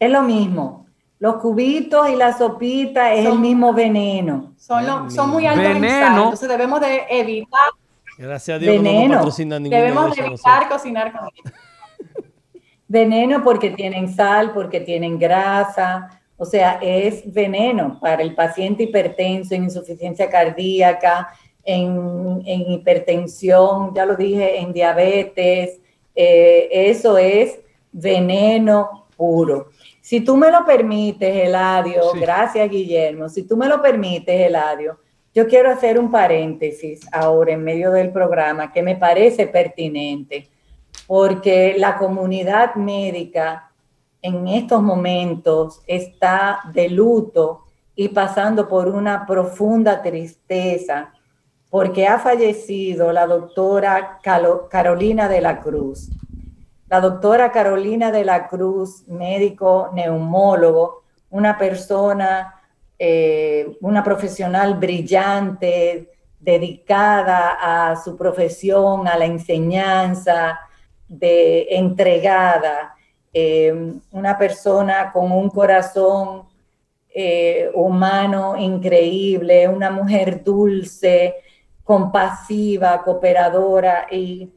Es lo mismo. Los cubitos y la sopita es el mismo veneno. Son, son muy altos en sal. Entonces debemos de evitar. Gracias a Dios veneno. no Debemos de evitar cocinar con ellos. (laughs) Veneno porque tienen sal, porque tienen grasa. O sea, es veneno para el paciente hipertenso en insuficiencia cardíaca, en, hipertensión, ya lo dije, en diabetes. Eh, eso es veneno puro. Si tú me lo permites, Eladio, gracias Guillermo, si tú me lo permites, Eladio, yo quiero hacer un paréntesis ahora en medio del programa que me parece pertinente, porque la comunidad médica en estos momentos está de luto y pasando por una profunda tristeza, porque ha fallecido la doctora Carolina de la Cruz la doctora Carolina de la Cruz, médico neumólogo, una persona, eh, una profesional brillante, dedicada a su profesión, a la enseñanza, de, entregada, eh, una persona con un corazón eh, humano increíble, una mujer dulce, compasiva, cooperadora y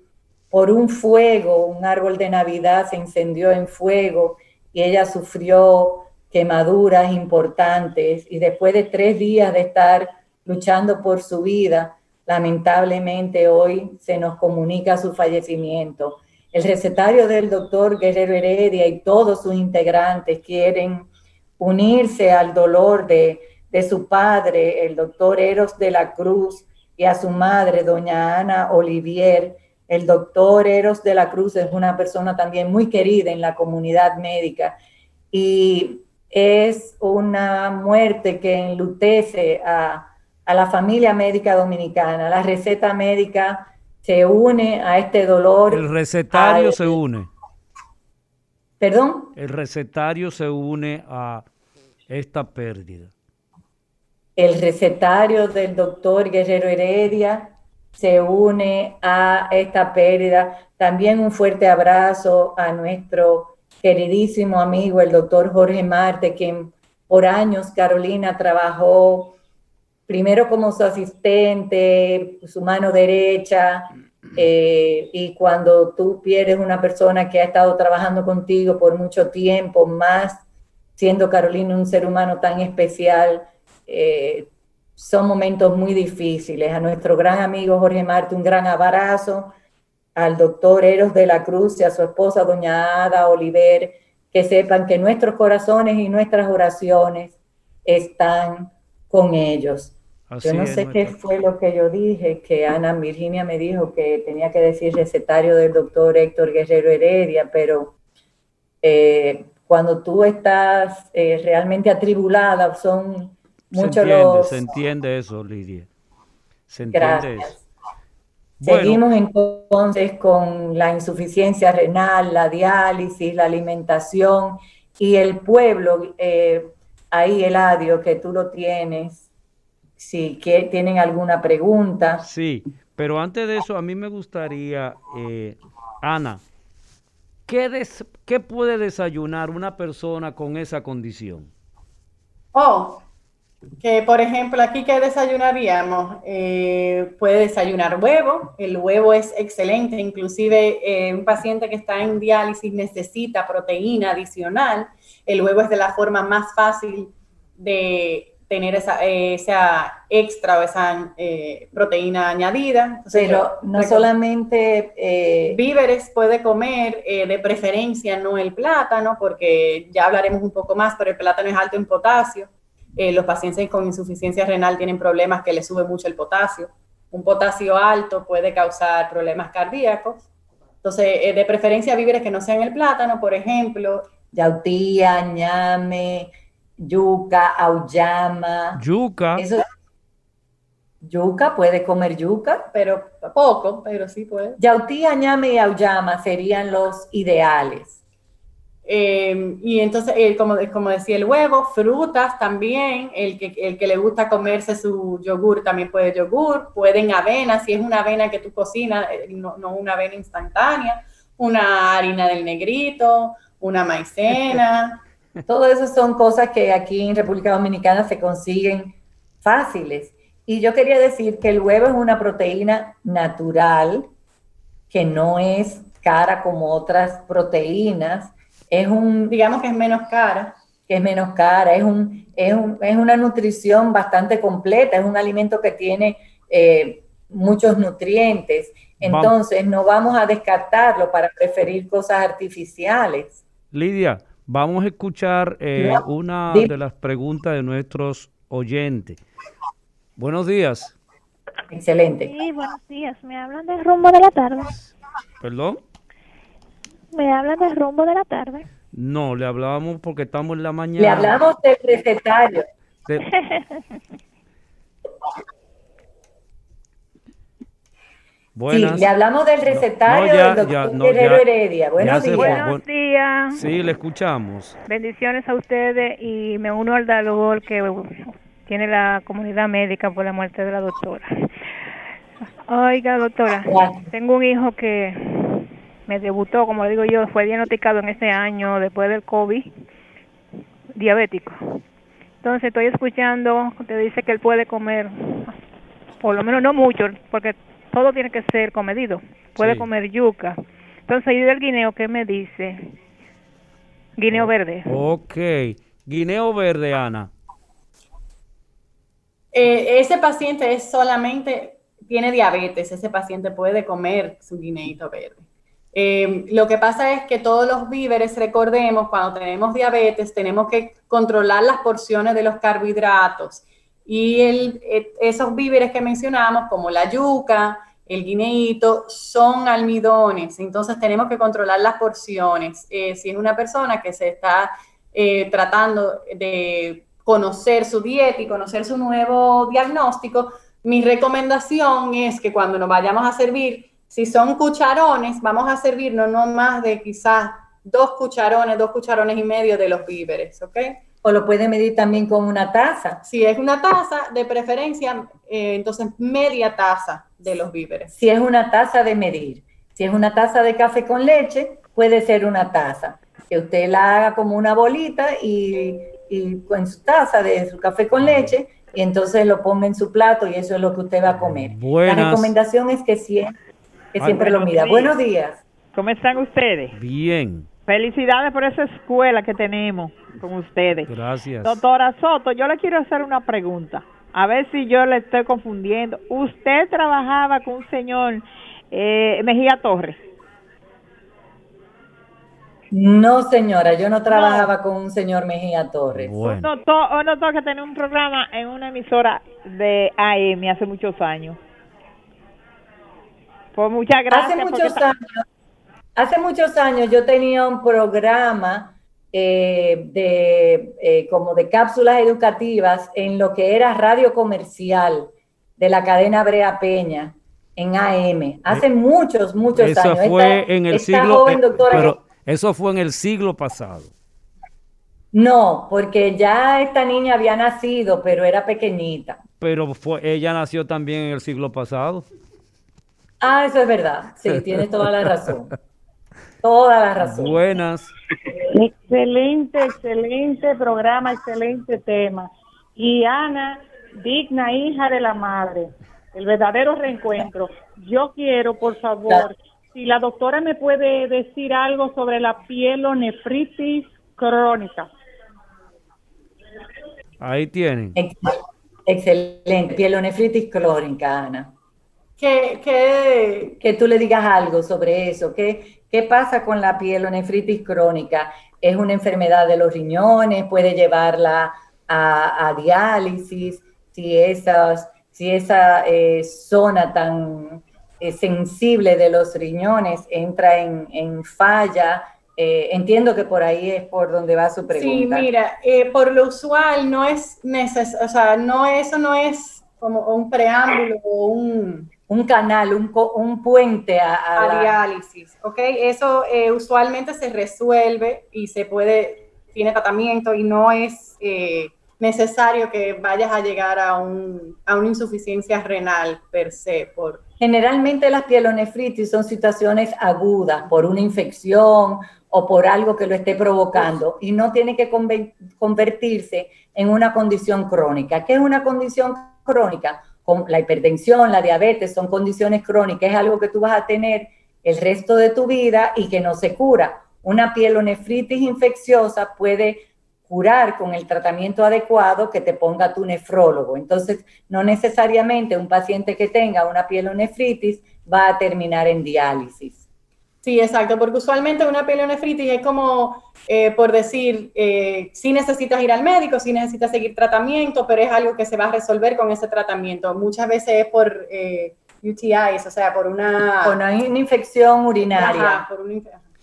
por un fuego, un árbol de Navidad se incendió en fuego y ella sufrió quemaduras importantes y después de tres días de estar luchando por su vida, lamentablemente hoy se nos comunica su fallecimiento. El recetario del doctor Guerrero Heredia y todos sus integrantes quieren unirse al dolor de, de su padre, el doctor Eros de la Cruz, y a su madre, doña Ana Olivier, el doctor Eros de la Cruz es una persona también muy querida en la comunidad médica y es una muerte que enlutece a, la familia médica dominicana. La receta médica se une a este dolor. El recetario se une. ¿Perdón? El recetario se une a esta pérdida. El recetario del doctor Guerrero Heredia se une a esta pérdida. También un fuerte abrazo a nuestro queridísimo amigo, el doctor Jorge Marte, quien por años Carolina trabajó primero como su asistente, su mano derecha, eh, y cuando tú pierdes una persona que ha estado trabajando contigo por mucho tiempo, más siendo Carolina un ser humano tan especial, eh, son momentos muy difíciles. A nuestro gran amigo Jorge Marte, un gran abrazo. Al doctor Eros de la Cruz y a su esposa, doña Ada Oliver, que sepan que nuestros corazones y nuestras oraciones están con ellos. yo no sé qué fue lo que yo dije, que Ana Virginia me dijo que tenía que decir recetario del doctor Héctor Guerrero Heredia, pero eh, cuando tú estás eh, realmente atribulada, son se entiende, eso, Lidia. Se entiende eso. Seguimos entonces con la insuficiencia renal, la diálisis, la alimentación y el pueblo, eh, ahí Eladio, que tú lo tienes, si tienen alguna pregunta. Sí, pero antes de eso a mí me gustaría, eh, Ana, ¿qué, ¿qué puede desayunar una persona con esa condición? Oh, que por ejemplo aquí que desayunaríamos, eh, puede desayunar huevo, el huevo es excelente, inclusive eh, un paciente que está en diálisis necesita proteína adicional, el huevo es de la forma más fácil de tener esa, esa extra o esa eh, proteína añadida. Pero no solamente... víveres puede comer, de preferencia no el plátano, porque ya hablaremos un poco más, pero el plátano es alto en potasio eh, los pacientes con insuficiencia renal tienen problemas que les sube mucho el potasio. Un potasio alto puede causar problemas cardíacos. Entonces, eh, de preferencia víveres que no sean el plátano, por ejemplo. Yautía, ñame, yuca, auyama. Yuca. yuca, puede comer yuca. Pero poco, pero sí puede. Yautía, ñame y auyama serían los ideales. Em, y entonces, eh, como, como decía el huevo, frutas también, el que, el que le gusta comerse su yogur también puede yogur, pueden avena, si es una avena que tú cocinas, eh, no, no, una avena instantánea, una harina del negrito, una maicena. (laughs) Todo eso son cosas que aquí en República Dominicana se consiguen fáciles. Y yo quería decir que el huevo es una proteína natural, que no es cara como otras proteínas, es un, digamos que es menos cara. que es menos cara, es, un, es, un, es una nutrición bastante completa, es un alimento que tiene eh, muchos nutrientes. Entonces, no vamos a descartarlo para preferir cosas artificiales. Lidia, vamos a escuchar eh, una de las preguntas de nuestros oyentes. Buenos días. Excelente. Sí, buenos días. Me hablan del rumbo de la tarde. ¿Perdón? Me hablan del rumbo de la tarde. No, le hablábamos porque estamos en la mañana. Le hablamos del recetario. (laughs) Sí, le hablamos del recetario del doctor Guerrero Heredia. Buenos días. Buenos días. Sí, le escuchamos. Bendiciones a ustedes y me uno al dolor que tiene la comunidad médica por la muerte de la doctora. Oiga, doctora, tengo un hijo que me debutó, como digo yo, fue diagnosticado en este año después del COVID, diabético. Entonces estoy escuchando, te dice que él puede comer, por lo menos no mucho, porque todo tiene que ser comedido. Puede comer yuca. Entonces, ¿y del guineo qué me dice? Guineo verde. Ok. Guineo verde, Ana. Eh, ese paciente es solamente, tiene diabetes, ese paciente puede comer su guineito verde. Eh, lo que pasa es que todos los víveres, recordemos, cuando tenemos diabetes, tenemos que controlar las porciones de los carbohidratos. Y eh, esos víveres que mencionamos, como la yuca, el guineíto, son almidones. Entonces tenemos que controlar las porciones. Eh, si es una persona que se está eh, tratando de conocer su dieta y conocer su nuevo diagnóstico, mi recomendación es que cuando nos vayamos a servir, si son cucharones, vamos a servirnos no más de quizás dos cucharones, dos cucharones y medio de los víveres, ¿ok? o lo puede medir también con una taza. Si es una taza, de preferencia, eh, entonces media taza de los víveres. Si es una taza de medir, si es una taza de café con leche, puede ser una taza. Que usted la haga como una bolita y, y con su taza de su café con leche y entonces lo ponga en su plato y eso es lo que usted va a comer. La recomendación es que, que siempre lo mida. Buenos días. ¿Cómo están ustedes? Bien. Felicidades por esa escuela que tenemos con ustedes. Gracias. Doctora Soto, yo le quiero hacer una pregunta. A ver si yo le estoy confundiendo. ¿Usted trabajaba con un señor eh, Mejía Torres? No, señora, yo no trabajaba con un señor Mejía Torres. Bueno. Un doctor, que tenía un programa en una emisora de AM hace muchos años. Pues muchas gracias. Hace muchos años Hace muchos años yo tenía un programa eh, de, eh, como de cápsulas educativas en lo que era radio comercial de la cadena Brea Peña en AM. Hace muchos, muchos eso años. Fue en el siglo, eh, pero eso fue en el siglo pasado. No, porque ya esta niña había nacido, pero era pequeñita. Pero fue, ella nació también en el siglo pasado. Ah, eso es verdad. Sí, tiene toda la razón. Toda la razón. Buenas. Excelente, excelente programa, excelente tema. Y Ana, digna hija de la madre, el verdadero reencuentro. Yo quiero, por favor, si la doctora me puede decir algo sobre la pielonefritis crónica. Ahí tienen. Excelente, pielonefritis crónica, Ana. Que, que, que tú le digas algo sobre eso, que ¿Qué pasa con la pielonefritis crónica? Es una enfermedad de los riñones, puede llevarla a, diálisis, si, esas, si esa eh, zona tan eh, sensible de los riñones entra en, falla. Eh, entiendo que por ahí es por donde va su pregunta. Sí, mira, por lo usual no es necesario, o sea, no, eso no es como un preámbulo o un un canal, un, un puente a, diálisis, ¿ok? Eso eh, usualmente se resuelve y se puede, tiene tratamiento y no es eh, necesario que vayas a llegar a, un, a una insuficiencia renal per se. Por... Generalmente las pielonefritis son situaciones agudas por una infección o por algo que lo esté provocando y no tiene que convertirse en una condición crónica. ¿Qué es una condición crónica? La hipertensión, la diabetes, son condiciones crónicas, es algo que tú vas a tener el resto de tu vida y que no se cura. Una pielonefritis infecciosa puede curar con el tratamiento adecuado que te ponga tu nefrólogo. Entonces, no necesariamente un paciente que tenga una pielonefritis va a terminar en diálisis. Sí, exacto, porque usualmente una pielonefritis es como, eh, por decir, eh, si necesitas ir al médico, si necesitas seguir tratamiento, pero es algo que se va a resolver con ese tratamiento. Muchas veces es por eh, UTIs, o sea, por una... Por una, infección urinaria. por una,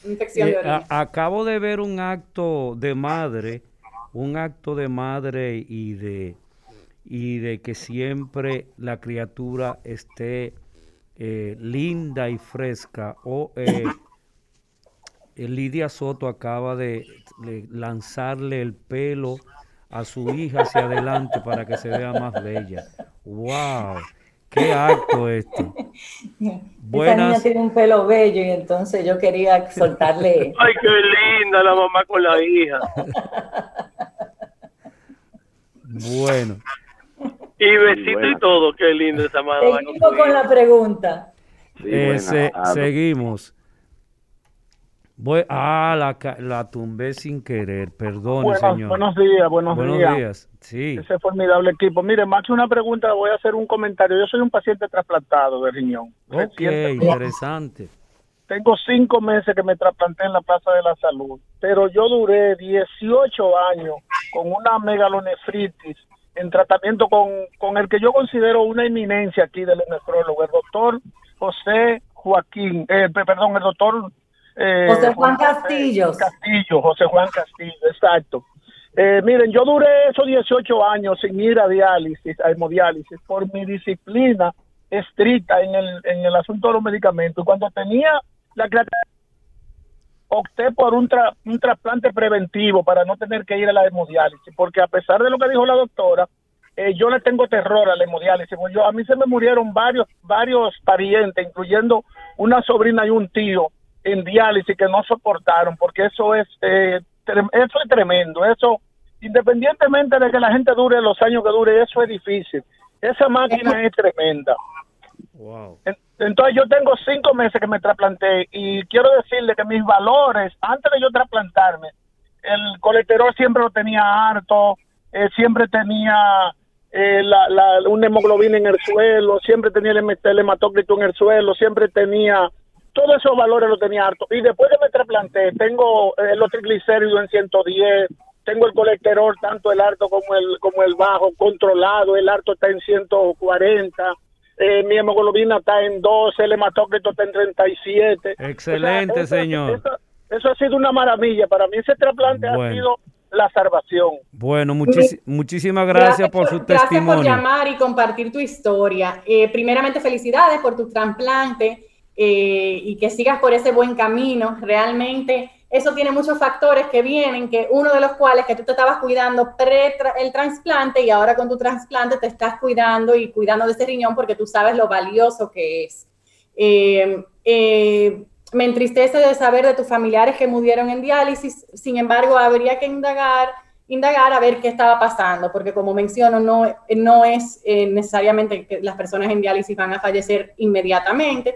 infección de orina. acabo de ver un acto de madre, un acto de madre y de, y de que siempre la criatura esté eh, linda y fresca. O eh, Lidia Soto acaba de, lanzarle el pelo a su hija hacia adelante para que se vea más bella. ¡Wow! ¡Qué acto este! (laughs) Buenas. Esta niña tiene un pelo bello y entonces yo quería soltarle. (laughs) ¡Ay, qué linda la mamá con la hija! (laughs) bueno. Y besito y todo, qué lindo esa mamá. Seguimos con la pregunta. Eh, seguimos. Voy, ah, la, la tumbé sin querer, perdón, señor. Buenos días, buenos, buenos días. Sí. Ese formidable equipo. Mire, más una pregunta, voy a hacer un comentario. Yo soy un paciente trasplantado de riñón. Ok, interesante. Tengo cinco meses que me trasplanté en la Plaza de la Salud, pero yo duré 18 años con una megalonefritis en tratamiento con, con el que yo considero una eminencia aquí del nefrólogo, el doctor José Joaquín, eh, perdón, el doctor eh, José Juan Castillo. Castillo, José Juan Castillo, exacto. Eh, miren, yo duré esos 18 años sin ir a diálisis, a hemodiálisis, por mi disciplina estricta en el, en el asunto de los medicamentos. Cuando tenía la opté por un, un trasplante preventivo para no tener que ir a la hemodiálisis, porque a pesar de lo que dijo la doctora, eh, yo le tengo terror a la hemodiálisis. Pues yo, a mí se me murieron varios, varios parientes, incluyendo una sobrina y un tío en diálisis que no soportaron, porque eso es, eh, eso es tremendo. Eso, independientemente de que la gente dure los años que dure, eso es difícil. Esa máquina es tremenda. Entonces yo tengo cinco meses que me trasplanté y quiero decirle que mis valores, antes de yo trasplantarme, el colesterol siempre lo tenía harto, eh, siempre tenía eh, la, la, una hemoglobina en el suelo, siempre tenía el, hematócrito en el suelo, siempre tenía, todos esos valores lo tenía harto. Y después de me trasplanté, tengo eh, los triglicéridos en 110, tengo el colesterol, tanto el alto como el, como el bajo, controlado, el alto está en 140 eh, mi hemoglobina está en 12, el hematócrito está en 37. Excelente, señor. Eso, ha sido una maravilla. Para mí ese trasplante ha sido la salvación. Bueno, muchísimas gracias, por su testimonio. Gracias por llamar y compartir tu historia. Eh, primeramente, felicidades por tu trasplante eh, y que sigas por ese buen camino. Realmente eso tiene muchos factores que vienen, que uno de los cuales que tú te estabas cuidando pre el trasplante y ahora con tu trasplante te estás cuidando y cuidando de ese riñón porque tú sabes lo valioso que es. Eh, eh, me entristece de saber de tus familiares que murieron en diálisis, sin embargo, habría que indagar, indagar a ver qué estaba pasando, porque como menciono, no, no es eh, necesariamente que las personas en diálisis van a fallecer inmediatamente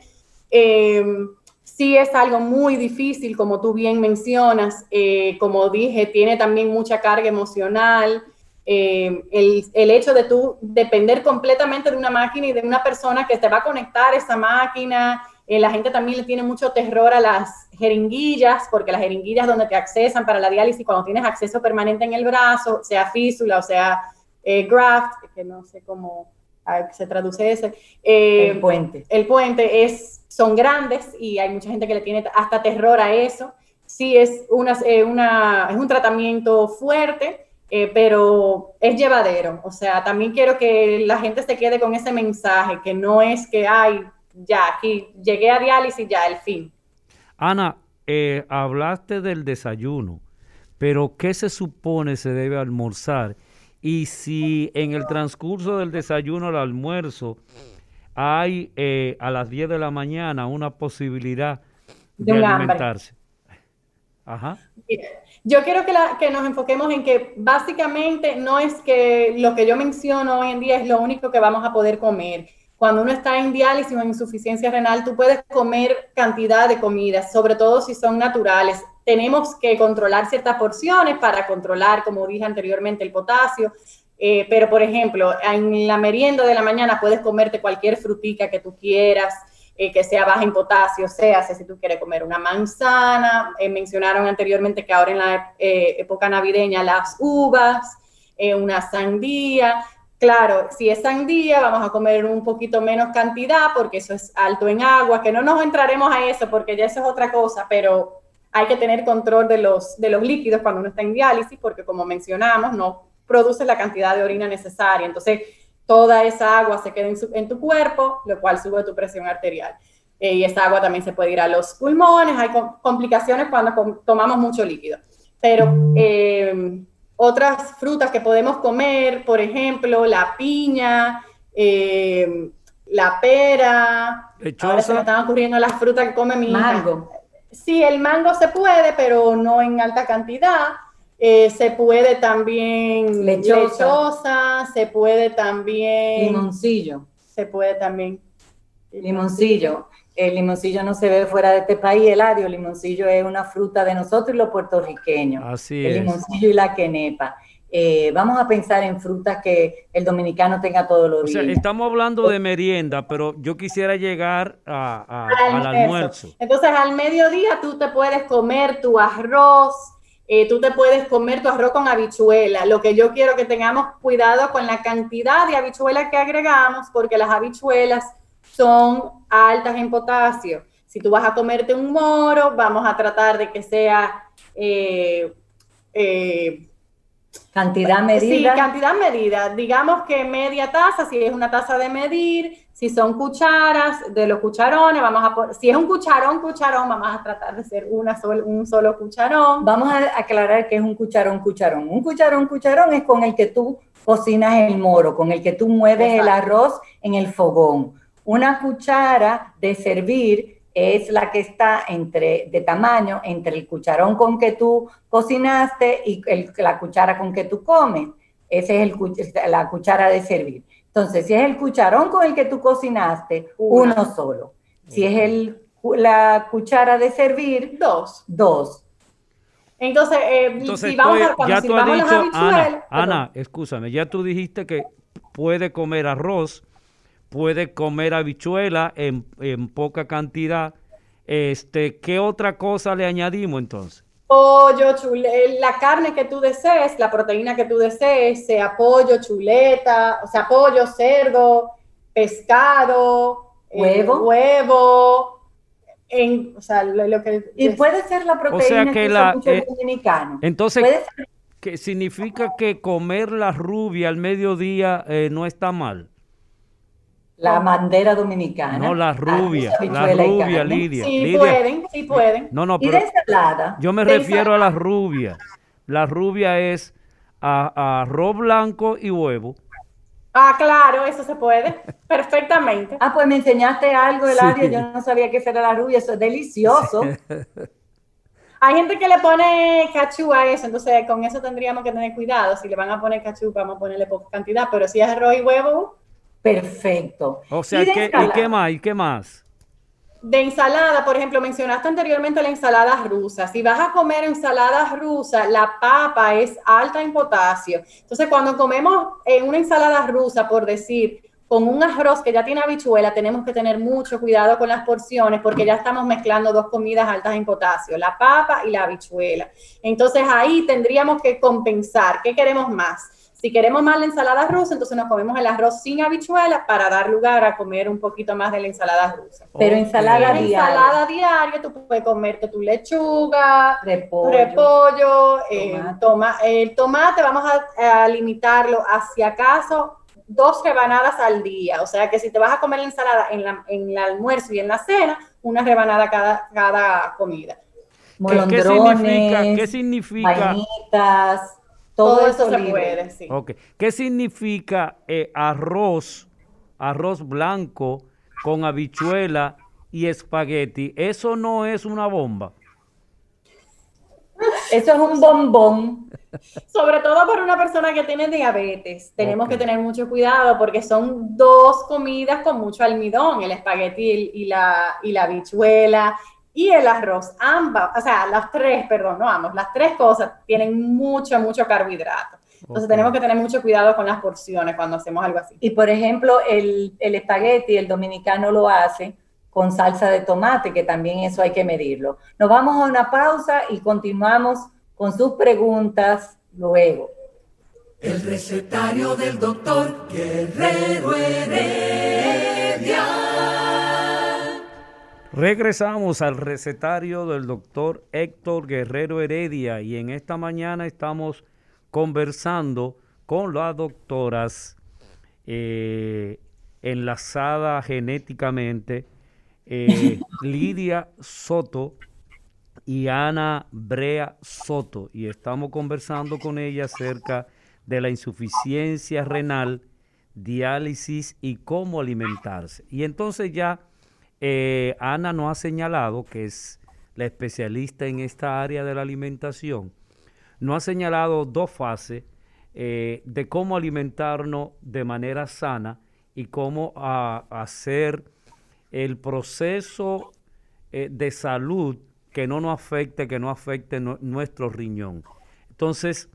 sí es algo muy difícil, como tú bien mencionas. Eh, como dije, tiene también mucha carga emocional. Eh, el, hecho de tú depender completamente de una máquina y de una persona que te va a conectar esa máquina. Eh, la gente también le tiene mucho terror a las jeringuillas, porque las jeringuillas donde te accesan para la diálisis, cuando tienes acceso permanente en el brazo, sea fístula o sea graft, que no sé cómo se traduce ese. el puente. El puente es son grandes y hay mucha gente que le tiene hasta terror a eso. Sí, es, una, eh, una es un tratamiento fuerte, eh, pero es llevadero. O sea, también quiero que la gente se quede con ese mensaje, que no es que, ay, ya, aquí llegué a diálisis, ya, el fin. Ana, eh, hablaste del desayuno, pero ¿qué se supone se debe almorzar? Y si en el transcurso del desayuno al almuerzo hay eh, a las 10 de la mañana una posibilidad de, alimentarse. Ajá. Yo quiero que, que, nos enfoquemos en que básicamente no es que lo que yo menciono hoy en día es lo único que vamos a poder comer. cuando uno está en diálisis o en insuficiencia renal, tú puedes comer cantidad de comidas, sobre todo si son naturales. Tenemos que controlar ciertas porciones para controlar, como dije anteriormente, el potasio. Eh, pero, por ejemplo, en la merienda de la mañana puedes comerte cualquier frutica que tú quieras, eh, que sea baja en potasio, sea si tú quieres comer una manzana. Eh, mencionaron anteriormente que ahora en la época navideña las uvas, una sandía. Claro, si es sandía, vamos a comer un poquito menos cantidad porque eso es alto en agua, que no nos entraremos a eso porque ya eso es otra cosa, pero hay que tener control de los, de los líquidos cuando uno está en diálisis porque como mencionamos, no produce la cantidad de orina necesaria. Entonces, toda esa agua se queda en, tu cuerpo, lo cual sube tu presión arterial. Eh, y esa agua también se puede ir a los pulmones, hay complicaciones cuando tomamos mucho líquido. Pero eh, otras frutas que podemos comer, por ejemplo, la piña, eh, la pera. Ahora se me están ocurriendo las frutas que come mi mango. Sí, el mango se puede, pero no en alta cantidad. Eh, se puede también lechosa. se puede también... Limoncillo. Se puede también... Limoncillo el limoncillo no se ve fuera de este país. El limoncillo es una fruta de nosotros y los puertorriqueños. Así el limoncillo y la quenepa. Eh, vamos a pensar en frutas que el dominicano tenga todos los días. estamos hablando de merienda, pero yo quisiera llegar a, al, almuerzo. Entonces, al mediodía tú te puedes comer tu arroz, eh, tú te puedes comer tu arroz con habichuela. Lo que yo quiero que tengamos cuidado con la cantidad de habichuelas que agregamos, porque las habichuelas son altas en potasio. Si tú vas a comerte un moro, vamos a tratar de que sea... Eh, eh, cantidad medida. Sí, cantidad medida. Digamos que media taza, si es una taza de medir, si son cucharas, de los cucharones, vamos a si es un cucharón, cucharón, vamos a tratar de ser una un solo cucharón. Vamos a aclarar que es un cucharón, cucharón. Un cucharón, cucharón es con el que tú cocinas el moro, con el que tú mueves el arroz en el fogón. Una cuchara de servir es la que está entre, de tamaño entre el cucharón con que tú cocinaste y la cuchara con que tú comes. Esa es el, la cuchara de servir. Entonces, si es el cucharón con el que tú cocinaste, uno solo. Si es el, la cuchara de servir, dos. Dos. Entonces, eh, si vamos a, ya tú has dicho, Ana, Ana, escúchame, ya tú dijiste que puede comer arroz puede comer habichuela en, en poca cantidad. Este, ¿Qué otra cosa le añadimos entonces? pollo, chuleta, la carne que tú desees, la proteína que tú desees, sea pollo, chuleta, o sea, pollo, cerdo, pescado, eh, huevo, huevo, en, o sea, lo, que y puede ser la proteína que, la, eh, dominicano. Entonces, ¿qué significa que comer la rubia al mediodía eh, no está mal? La bandera dominicana. No, la rubia, la rubia, Lidia. Sí pueden, sí pueden. No, no, pero yo me refiero a la rubia. La rubia es a, arroz blanco y huevo. Ah, claro, eso se puede, (laughs) perfectamente. ah, pues me enseñaste algo, Eladio, yo no sabía que era la rubia, eso es delicioso. (laughs) Hay gente que le pone cachú a eso, entonces con eso tendríamos que tener cuidado. Si le van a poner cachú, vamos a ponerle poca cantidad, pero si es arroz y huevo, Perfecto. O sea, ¿y, ¿qué, qué más? ¿Y qué más? De ensalada, por ejemplo, mencionaste anteriormente la ensalada rusa. Si vas a comer ensalada rusa, la papa es alta en potasio. Entonces, cuando comemos en una ensalada rusa, por decir, con un arroz que ya tiene habichuela, tenemos que tener mucho cuidado con las porciones porque ya estamos mezclando dos comidas altas en potasio, la papa y la habichuela. Entonces ahí tendríamos que compensar. ¿Qué queremos más? Si queremos más la ensalada rusa, entonces nos comemos el arroz sin habichuelas para dar lugar a comer un poquito más de la ensalada rusa. Pero ensalada diaria. Ensalada diaria, tú puedes comerte tu lechuga, repollo, eh, toma, el tomate vamos a, limitarlo hacia acaso dos rebanadas al día. O sea que si te vas a comer la ensalada en, la, en el almuerzo y en la cena, una rebanada cada, cada comida. ¿Qué, significa? ¿Qué significa? Todo, eso, se puede, sí. ¿Qué significa eh, arroz, arroz blanco con habichuela y espagueti? Eso no es una bomba. eso es un bombón. Sobre todo para una persona que tiene diabetes, tenemos que tener mucho cuidado porque son dos comidas con mucho almidón, el espagueti y la, y la bichuela y el arroz, ambas, o sea, las tres, perdón, no ambos, las tres cosas tienen mucho, mucho carbohidrato. Entonces tenemos que tener mucho cuidado con las porciones cuando hacemos algo así. Y por ejemplo, el, el espagueti, el dominicano lo hace con salsa de tomate, que también eso hay que medirlo. Nos vamos a una pausa y continuamos con sus preguntas luego. El recetario del doctor Guerrero Heredia. Regresamos al recetario del doctor Héctor Guerrero Heredia y en esta mañana estamos conversando con las doctoras eh, enlazada genéticamente eh, (laughs) Lidia Soto y Ana Brea Soto y estamos conversando con ella acerca de la insuficiencia renal, diálisis y cómo alimentarse. Y entonces ya eh, Ana nos ha señalado, que es la especialista en esta área de la alimentación, nos ha señalado dos fases eh, de cómo alimentarnos de manera sana y cómo ah, hacer el proceso eh, de salud que no nos afecte, que no afecte nuestro riñón. Entonces,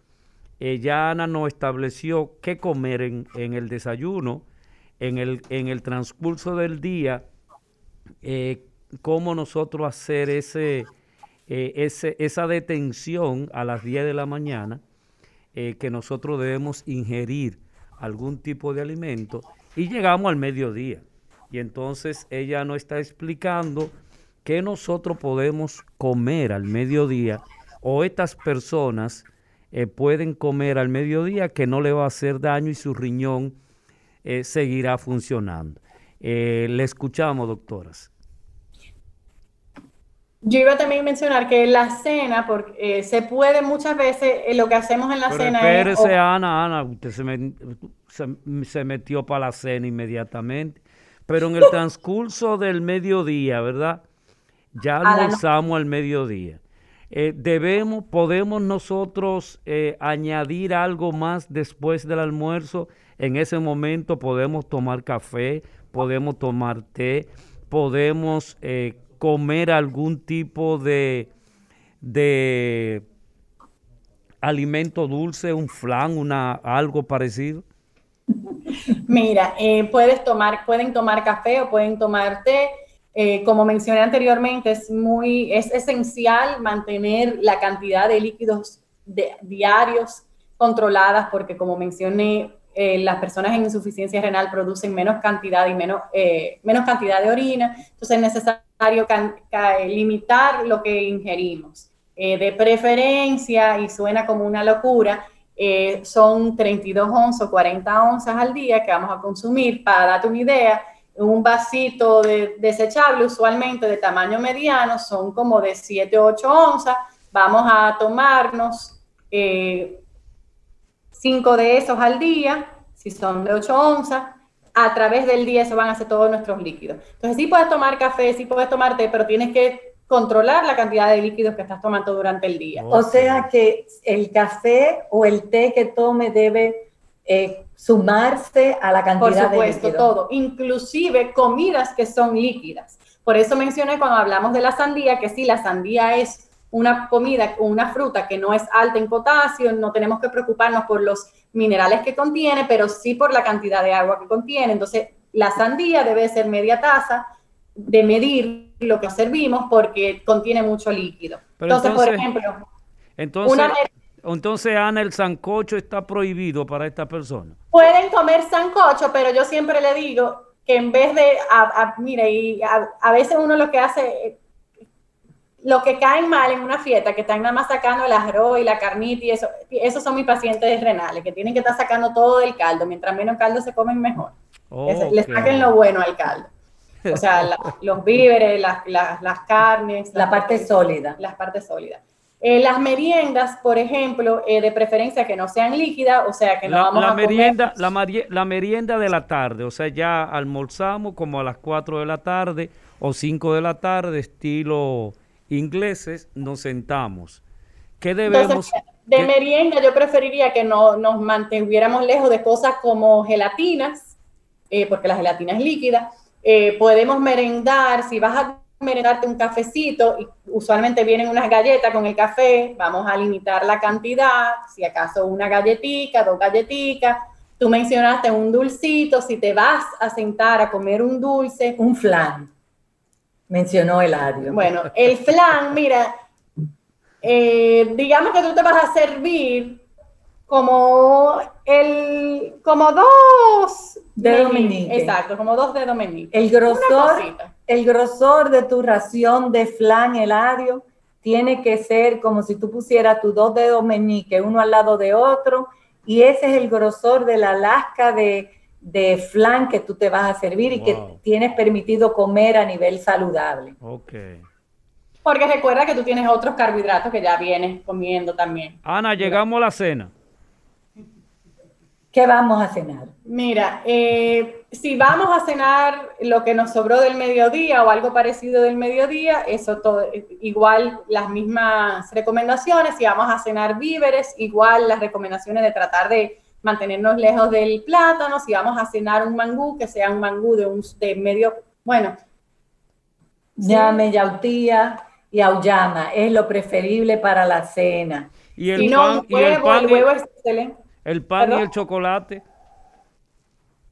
ya Ana nos estableció qué comer en, el desayuno, en el, en el transcurso del día, eh, cómo nosotros hacer ese, eh, ese, esa detención a las 10 de la mañana, eh, que nosotros debemos ingerir algún tipo de alimento, y llegamos al mediodía. Y entonces ella nos está explicando qué nosotros podemos comer al mediodía o estas personas pueden comer al mediodía que no le va a hacer daño y su riñón seguirá funcionando. Eh, le escuchamos, doctoras. Yo iba también a mencionar que la cena, porque se puede muchas veces, lo que hacemos en la cena espérese, Ana, Ana, usted se, se metió para la cena inmediatamente. Pero en el (laughs) transcurso del mediodía, ¿verdad? Ya almorzamos al mediodía. Eh, debemos, podemos nosotros eh, añadir algo más después del almuerzo. En ese momento podemos tomar café, podemos tomar té, podemos eh, comer algún tipo de, de alimento dulce, un flan, una, algo parecido. Mira, eh, puedes tomar, pueden tomar café o pueden tomar té. Eh, como mencioné anteriormente, es muy, es esencial mantener la cantidad de líquidos diarios controladas, porque como mencioné, eh, las personas en insuficiencia renal producen menos cantidad y menos, menos cantidad de orina, entonces es necesario limitar lo que ingerimos. de preferencia, y suena como una locura, eh, son 32 onzas o 40 onzas al día que vamos a consumir. Para darte una idea, un vasito de, desechable, usualmente de tamaño mediano, son como de 7 o 8 onzas. Vamos a tomarnos 5 eh, de esos al día, si son de 8 onzas. A través del día se van a hacer todos nuestros líquidos. Entonces, sí puedes tomar café, sí puedes tomar té, pero tienes que controlar la cantidad de líquidos que estás tomando durante el día. O sea que el café o el té que tome debe eh, sumarse a la cantidad de líquidos. Por supuesto, todo, inclusive comidas que son líquidas. Por eso mencioné cuando hablamos de la sandía que sí, la sandía es una comida o una fruta que no es alta en potasio, no tenemos que preocuparnos por los minerales que contiene, pero sí por la cantidad de agua que contiene. Entonces, la sandía debe ser media taza de medir lo que servimos porque contiene mucho líquido. entonces, por ejemplo, entonces, entonces, Ana, el sancocho está prohibido para esta persona. Pueden comer sancocho, pero yo siempre le digo que en vez de, mire, y a, veces uno lo que hace, lo que caen mal en una fiesta, que están nada más sacando el arroz y la carnita y eso, esos son mis pacientes renales, que tienen que estar sacando todo el caldo, mientras menos caldo se comen mejor. Les saquen lo bueno al caldo. O sea, (laughs) los víveres, las, carnes. La parte sólida. Las partes sólidas. Eh, las meriendas, por ejemplo, eh, de preferencia que no sean líquidas, o sea, que no vamos la a merienda, La, la merienda de la tarde, o sea, ya almorzamos como a las 4 de la tarde o 5 de la tarde, estilo ingleses, nos sentamos. ¿Qué debemos? de merienda yo preferiría que no, nos mantuviéramos lejos de cosas como gelatinas, eh, porque la gelatina es líquida. Eh, podemos merendar, si vas a merendarte un cafecito, y usualmente vienen unas galletas con el café, vamos a limitar la cantidad, si acaso una galletica, dos galletitas. Tú mencionaste un dulcito, si te vas a sentar a comer un dulce. Un flan, mencionó Eladio. Bueno, el flan, mira, eh, digamos que tú te vas a servir como el como dos de Dominique. Exacto, como dos de Dominique. El grosor, el grosor de tu ración de flan heladio tiene que ser como si tú pusieras tus dos dedos meñique uno al lado de otro y ese es el grosor de la lasca de, de flan que tú te vas a servir y que tienes permitido comer a nivel saludable. Okay. Porque recuerda que tú tienes otros carbohidratos que ya vienes comiendo también. Ana, llegamos a la cena. ¿Qué vamos a cenar? Mira, eh, si vamos a cenar lo que nos sobró del mediodía o algo parecido del mediodía, eso todo, igual las mismas recomendaciones. Si vamos a cenar víveres, igual las recomendaciones de tratar de mantenernos lejos del plátano. Si vamos a cenar un mangú, que sea un mangú de, un, de medio, bueno. Llame, yautía y auyama, es lo preferible para la cena. Y el pan, y el pan, el huevo es excelente. El pan y el chocolate.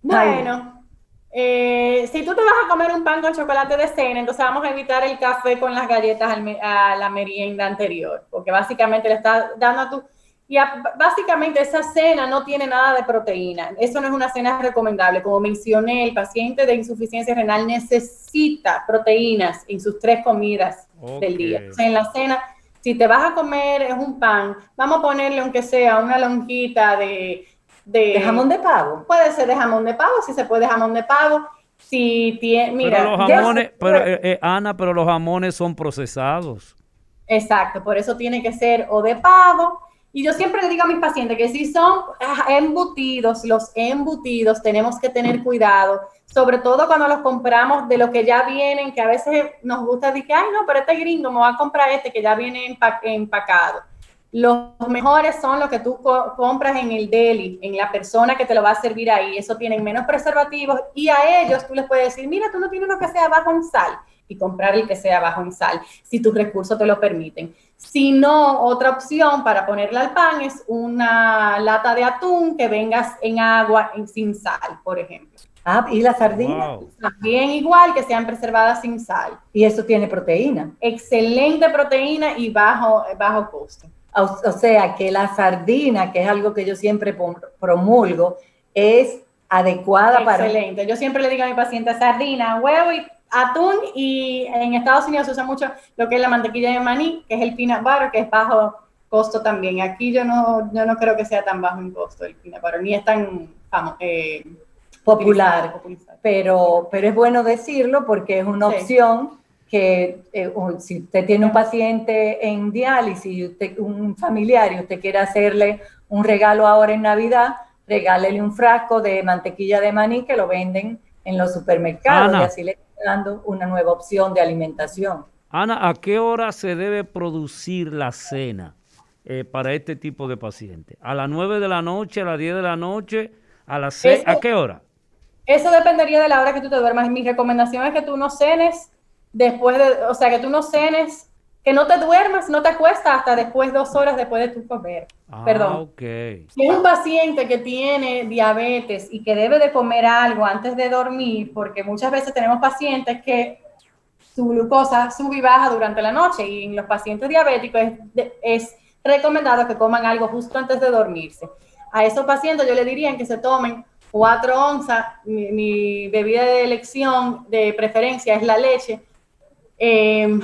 Bueno, eh, si tú te vas a comer un pan con chocolate de cena, entonces vamos a evitar el café con las galletas a la merienda anterior, porque básicamente le estás dando a tu y básicamente esa cena no tiene nada de proteína. Eso no es una cena recomendable. Como mencioné, el paciente de insuficiencia renal necesita proteínas en sus tres comidas del día. O sea, en la cena, si te vas a comer es un pan, vamos a ponerle aunque sea una lonjita de, de, jamón de pavo. Puede ser de jamón de pavo, si se puede jamón de pavo. Si tiene, mira, pero los jamones, pero, eh, eh, Ana, pero los jamones son procesados. Exacto, por eso tiene que ser o de pavo y yo siempre le digo a mis pacientes que si son embutidos, los embutidos, tenemos que tener cuidado, sobre todo cuando los compramos de los que ya vienen, que a veces nos gusta decir, ay, no, pero este gringo me va a comprar este que ya viene empacado. Los mejores son los que tú compras en el deli, en la persona que te lo va a servir ahí. Eso tienen menos preservativos y a ellos tú les puedes decir, mira, tú no tienes uno que sea bajo en sal y comprar el que sea bajo en sal, si tus recursos te lo permiten. Si no, otra opción para ponerle al pan es una lata de atún que vengas en agua sin sal, por ejemplo. Ah, y las sardinas. También igual que sean preservadas sin sal. Y eso tiene proteína. Excelente proteína y bajo, bajo costo. O, sea que la sardina, que es algo que yo siempre promulgo, es adecuada para... Excelente. Yo siempre le digo a mi paciente sardina, huevo y atún y en Estados Unidos se usa mucho lo que es la mantequilla de maní, que es el peanut butter, que es bajo costo también. Aquí yo no, yo no creo que sea tan bajo en costo el peanut butter, ni es tan eh, popular, pero, pero es bueno decirlo porque es una opción que eh, si usted tiene un paciente en diálisis, usted, un familiar y usted quiere hacerle un regalo ahora en Navidad, regálele un frasco de mantequilla de maní que lo venden en los supermercados y así le dando una nueva opción de alimentación. Ana, ¿a qué hora se debe producir la cena eh, para este tipo de pacientes? ¿A las 9 de la noche, a las 10 de la noche, a las 6? ¿A qué hora? Eso dependería de la hora que tú te duermas. Mi recomendación es que tú no cenes después de, o sea, que tú no cenes que no te duermas, no te acuestas hasta después, dos horas después de tu comer. Ah, Perdón. Si es un paciente que tiene diabetes y que debe de comer algo antes de dormir, porque muchas veces tenemos pacientes que su glucosa sube y baja durante la noche y en los pacientes diabéticos es, recomendado que coman algo justo antes de dormirse. A esos pacientes yo le diría que se tomen cuatro onzas, mi, mi bebida de elección de preferencia es la leche. Eh,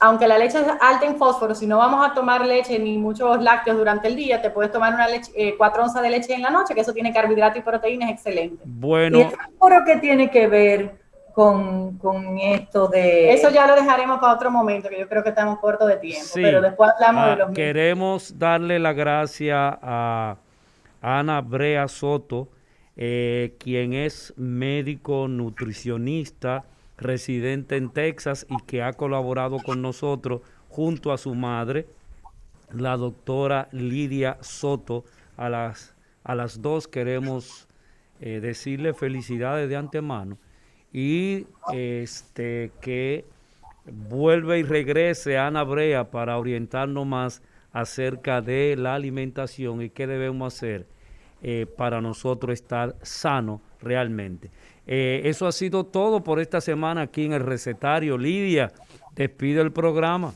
aunque la leche es alta en fósforo, si no vamos a tomar leche ni muchos lácteos durante el día, te puedes tomar una leche, eh, cuatro onzas de leche en la noche, que eso tiene carbohidratos y proteínas excelente. Bueno. ¿Y el fósforo qué tiene que ver con, esto de...? Eso ya lo dejaremos para otro momento, que yo creo que estamos cortos de tiempo, pero después hablamos de ah, los... Queremos darle la gracia a Ana Brea Soto, eh, quien es médico nutricionista, residente en Texas y que ha colaborado con nosotros junto a su madre la doctora Lidia Soto. A las, a las dos queremos eh, decirle felicidades de antemano y este que vuelve y regrese Ana Brea para orientarnos más acerca de la alimentación y qué debemos hacer eh, para nosotros estar sanos realmente. Eh, eso ha sido todo por esta semana aquí en el recetario. Lidia, despide el programa.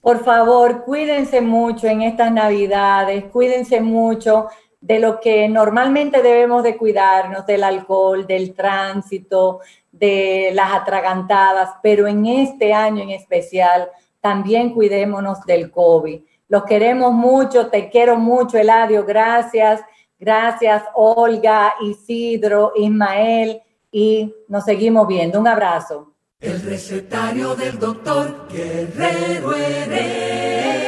Por favor, cuídense mucho en estas navidades, cuídense mucho de lo que normalmente debemos de cuidarnos, del alcohol, del tránsito, de las atragantadas, pero en este año en especial también cuidémonos del COVID. Los queremos mucho, te quiero mucho, Eladio, gracias. Gracias, Olga, Isidro, Ismael, y nos seguimos viendo. Un abrazo. El recetario del doctor Guerrero Heredia.